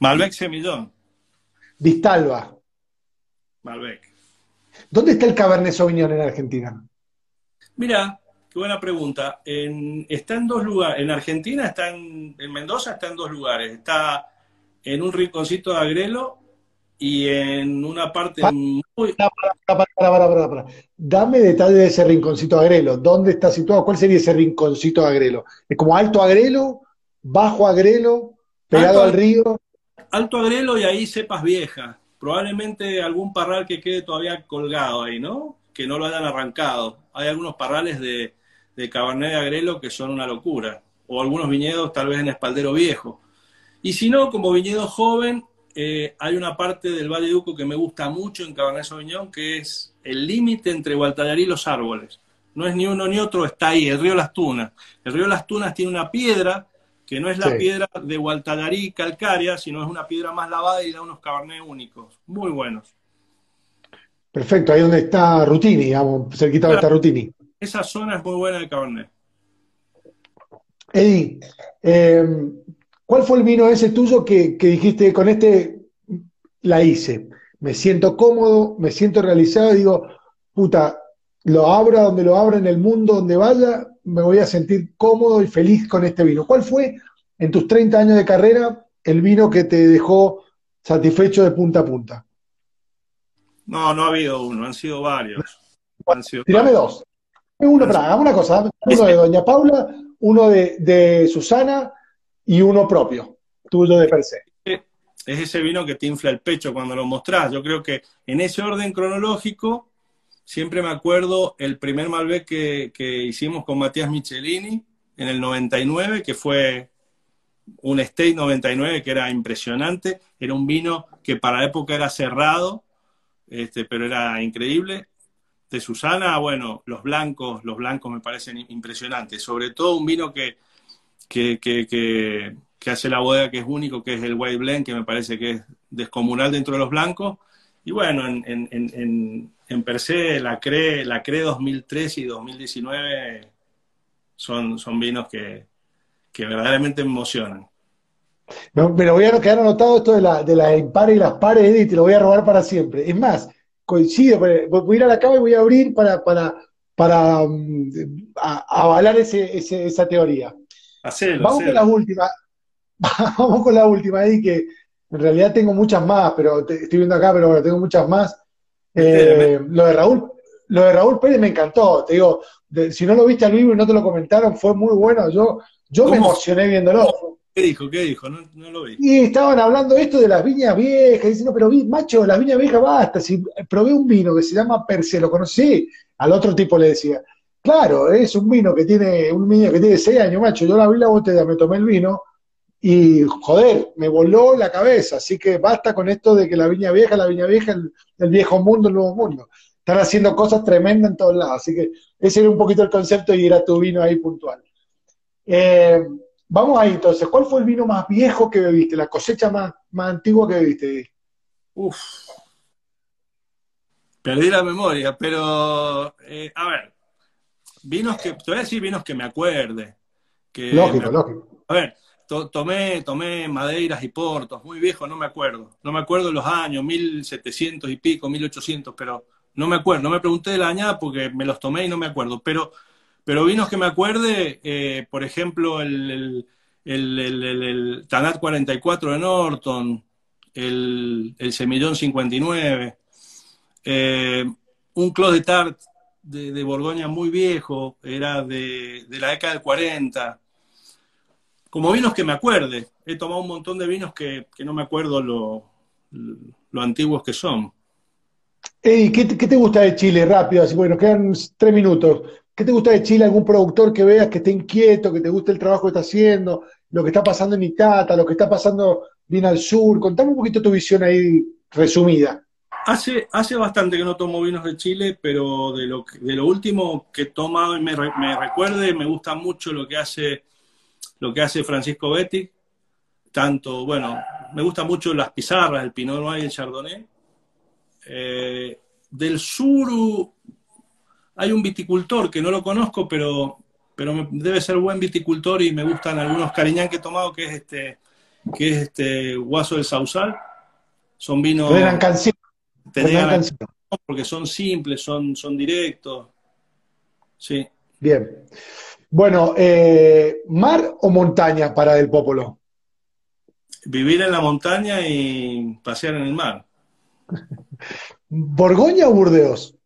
Malbec Semillón. Vistalba. Malbec. ¿Dónde está el Cabernet Sauvignon en Argentina? Mira, Qué buena pregunta. En, está en dos lugares. En Argentina, está en, Mendoza, está en dos lugares. Está en un rinconcito de Agrelo y en una parte muy... Para, para, para, Dame detalles de ese rinconcito de Agrelo. ¿Dónde está situado? ¿Cuál sería ese rinconcito de Agrelo? ¿Es como Alto Agrelo, Bajo Agrelo, pegado al río? Alto Agrelo y ahí cepas viejas. Probablemente algún parral que quede todavía colgado ahí, ¿no? Que no lo hayan arrancado. Hay algunos parrales de, de Cabernet de Agrelo que son una locura, o algunos viñedos tal vez en Espaldero Viejo. Y si no, como viñedo joven, eh, hay una parte del Valle Duco que me gusta mucho en Cabernet Sauvignon, que es el límite entre Gualtallarí y los árboles. No es ni uno ni otro, está ahí, el río Las Tunas. El río Las Tunas tiene una piedra que no es la piedra de Gualtallarí calcárea, sino es una piedra más lavada y da unos Cabernet únicos, muy buenos. Perfecto, ahí donde está Rutini, digamos, cerquita de esta Rutini. Esa zona es muy buena de Cabernet. Eddie, em, ¿cuál fue el vino ese tuyo que, dijiste, con este la hice? Me siento cómodo, me siento realizado y digo, puta, lo abra donde lo abra en el mundo, donde vaya, me voy a sentir cómodo y feliz con este vino. ¿Cuál fue en tus 30 años de carrera el vino que te dejó satisfecho de punta a punta? No, no ha habido uno, han sido varios. tirame dos. Uno, para, una cosa, uno de Doña Paula, uno de, Susana y uno propio, tuyo de per se. Es ese vino que te infla el pecho cuando lo mostrás. Yo creo que en ese orden cronológico, siempre me acuerdo el primer Malbec que, que hicimos con Matías Michelini en el 99, que fue un State 99 que era impresionante. Era un vino que para la época era cerrado, este, pero era increíble. de Susana, bueno, los blancos, los blancos me parecen impresionantes. Sobre todo un vino que, que, que, que, hace la bodega que es único, que es el White Blend, que me parece que es descomunal dentro de los blancos. Y bueno, en, en, en, en per se, la CRE, la CRE 2003 y 2019 son, son vinos que, que verdaderamente me emocionan. me lo voy a quedar anotado esto de la, de la impares y las pares, y te lo voy a robar para siempre. Es más, coincido, voy a ir a la cama y voy a abrir para, para, para mm, avalar ese, esa teoría. Vamos con la última. Vamos con la última, Eddie, que en realidad tengo muchas más, pero estoy viendo acá, pero bueno, tengo muchas más. Eh, lo de Raúl, lo de Raúl Pérez me encantó, te digo, si no lo viste al vivo y no te lo comentaron, fue muy bueno. Yo, yo me emocioné viéndolo. ¿Qué dijo? ¿Qué dijo? No, no, lo vi. Y estaban hablando esto de las viñas viejas, diciendo, pero macho, las viñas viejas basta. Si probé un vino que se llama Perse, lo conocí, al otro tipo le decía, claro, es un vino que tiene, un niño que tiene seis años, macho. Yo la abrí la botella, me tomé el vino y, joder, me voló la cabeza. Así que basta con esto de que la viña vieja, la viña vieja, el, el viejo mundo, el nuevo mundo. Están haciendo cosas tremendas en todos lados. Así que ese era un poquito el concepto y era tu vino ahí puntual. Eh, Vamos ahí entonces, ¿cuál fue el vino más viejo que bebiste? La cosecha más, más antigua que bebiste. Uf. Perdí la memoria, pero eh, a ver, vinos que, te voy a decir vinos que me acuerde. Que lógico, lógico. A ver, tomé, tomé madeiras y portos, muy viejo, no me acuerdo. No me acuerdo los años, 1700 y pico, 1800, pero no me acuerdo. No me pregunté de la añada porque me los tomé y no me acuerdo. Pero pero vinos que me acuerde, eh, por ejemplo, el, el, el, Tanat 44 de Norton, el, el Semillón 59, eh, un Clos de Tart de, Borgoña muy viejo, era de, la década del 40. Como vinos que me acuerde, he tomado un montón de vinos que, no me acuerdo lo, lo antiguos que son. ¿qué, ¿qué, te gusta de Chile? Rápido, así bueno, quedan tres minutos. ¿Qué te gusta de Chile? ¿Algún productor que veas que esté inquieto, que te guste el trabajo que está haciendo, lo que está pasando en Itata, lo que está pasando bien al sur? Contame un poquito tu visión ahí resumida. Hace, hace bastante que no tomo vinos de Chile, pero de lo, de lo último que he tomado y me, me recuerde, me gusta mucho lo que hace, lo que hace Francisco Betty. Tanto, bueno, me gusta mucho las pizarras, el Pinot Noir y el Chardonnay. Eh, del sur hay un viticultor que no lo conozco, pero, pero debe ser buen viticultor y me gustan algunos cariñán que he tomado, que es este, que es este Guaso del Sausal. Son vinos. Te. Porque son simples, son, son directos. Sí. Bien. Bueno, eh, ¿mar o montaña para el Popolo? Vivir en la montaña y pasear en el mar. ¿Borgoña o Burdeos?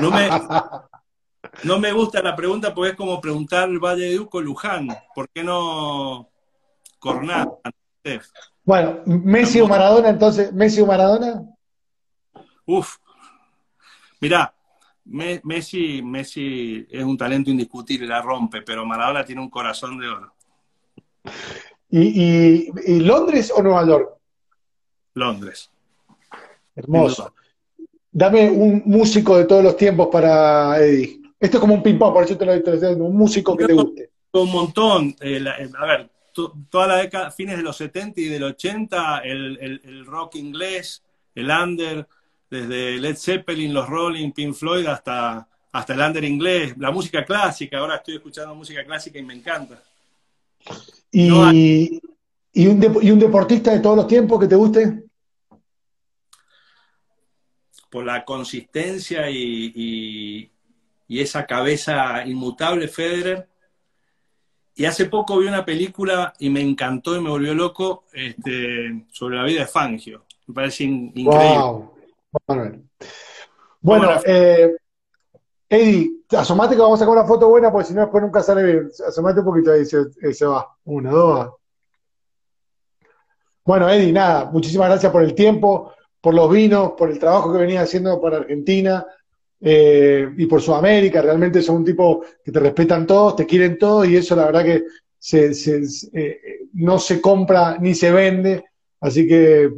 No me, no me gusta la pregunta porque es como preguntar el Valle de Uco Luján. ¿Por qué no Cornat? Bueno, Messi o Maradona, entonces, ¿Messi o Maradona? Uf, mirá, Messi, Messi es un talento indiscutible, la rompe, pero Maradona tiene un corazón de oro. ¿Y, y Londres o Nueva York? Londres. Hermoso. Dame un músico de todos los tiempos para Eddie. Esto es como un ping-pong, por eso te lo estoy diciendo, un músico que te guste. Un montón. Eh, eh, a ver, toda la década, fines de los 70 y del 80, el, rock inglés, el under, desde Led Zeppelin, los Rolling, Pink Floyd, hasta, hasta el under inglés, la música clásica. Ahora estoy escuchando música clásica y me encanta. ¿Y, un, ¿y un deportista de todos los tiempos que te guste? por la consistencia y, esa cabeza inmutable Federer. Y hace poco vi una película y me encantó y me volvió loco este, sobre la vida de Fangio. Me parece increíble. Bueno, eh, Eddie, asomate que vamos a sacar una foto buena porque si no después nunca sale bien. Asomate un poquito ahí, se, se va. Una, dos. Bueno, Eddie, nada, muchísimas gracias por el tiempo por los vinos, por el trabajo que venía haciendo para Argentina eh, y por Sudamérica. Realmente son un tipo que te respetan todos, te quieren todos y eso la verdad que se, eh, no se compra ni se vende. Así que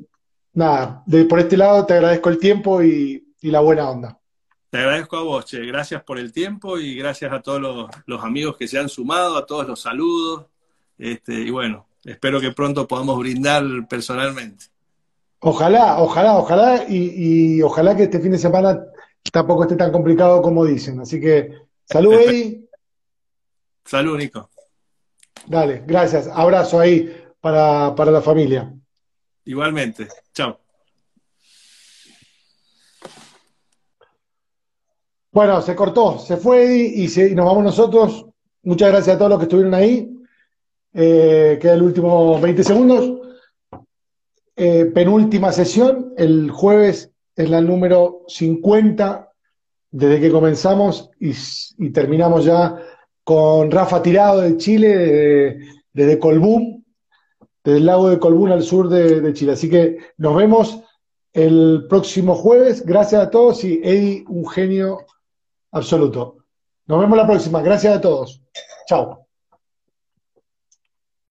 nada, de, por este lado te agradezco el tiempo y, la buena onda. Te agradezco a vos, Che. Gracias por el tiempo y gracias a todos los, amigos que se han sumado, a todos los saludos. Este, y bueno, espero que pronto podamos brindar personalmente. Ojalá, ojalá, ojalá, y, ojalá que este fin de semana tampoco esté tan complicado como dicen. Así que, salud, Eddie. Salud, Nico. Dale, gracias. Abrazo ahí para, para la familia. Igualmente. Chao. Bueno, se cortó, se fue Eddie y, nos vamos nosotros. Muchas gracias a todos los que estuvieron ahí. Eh, queda el último 20 segundos. Eh, penúltima sesión, el jueves es la número 50 desde que comenzamos y, terminamos ya con Rafa Tirado de Chile, desde, Colbún, desde el lago de Colbún al sur de, Chile. Así que nos vemos el próximo jueves. Gracias a todos y Eddie, un genio absoluto. Nos vemos la próxima. Gracias a todos. Chao.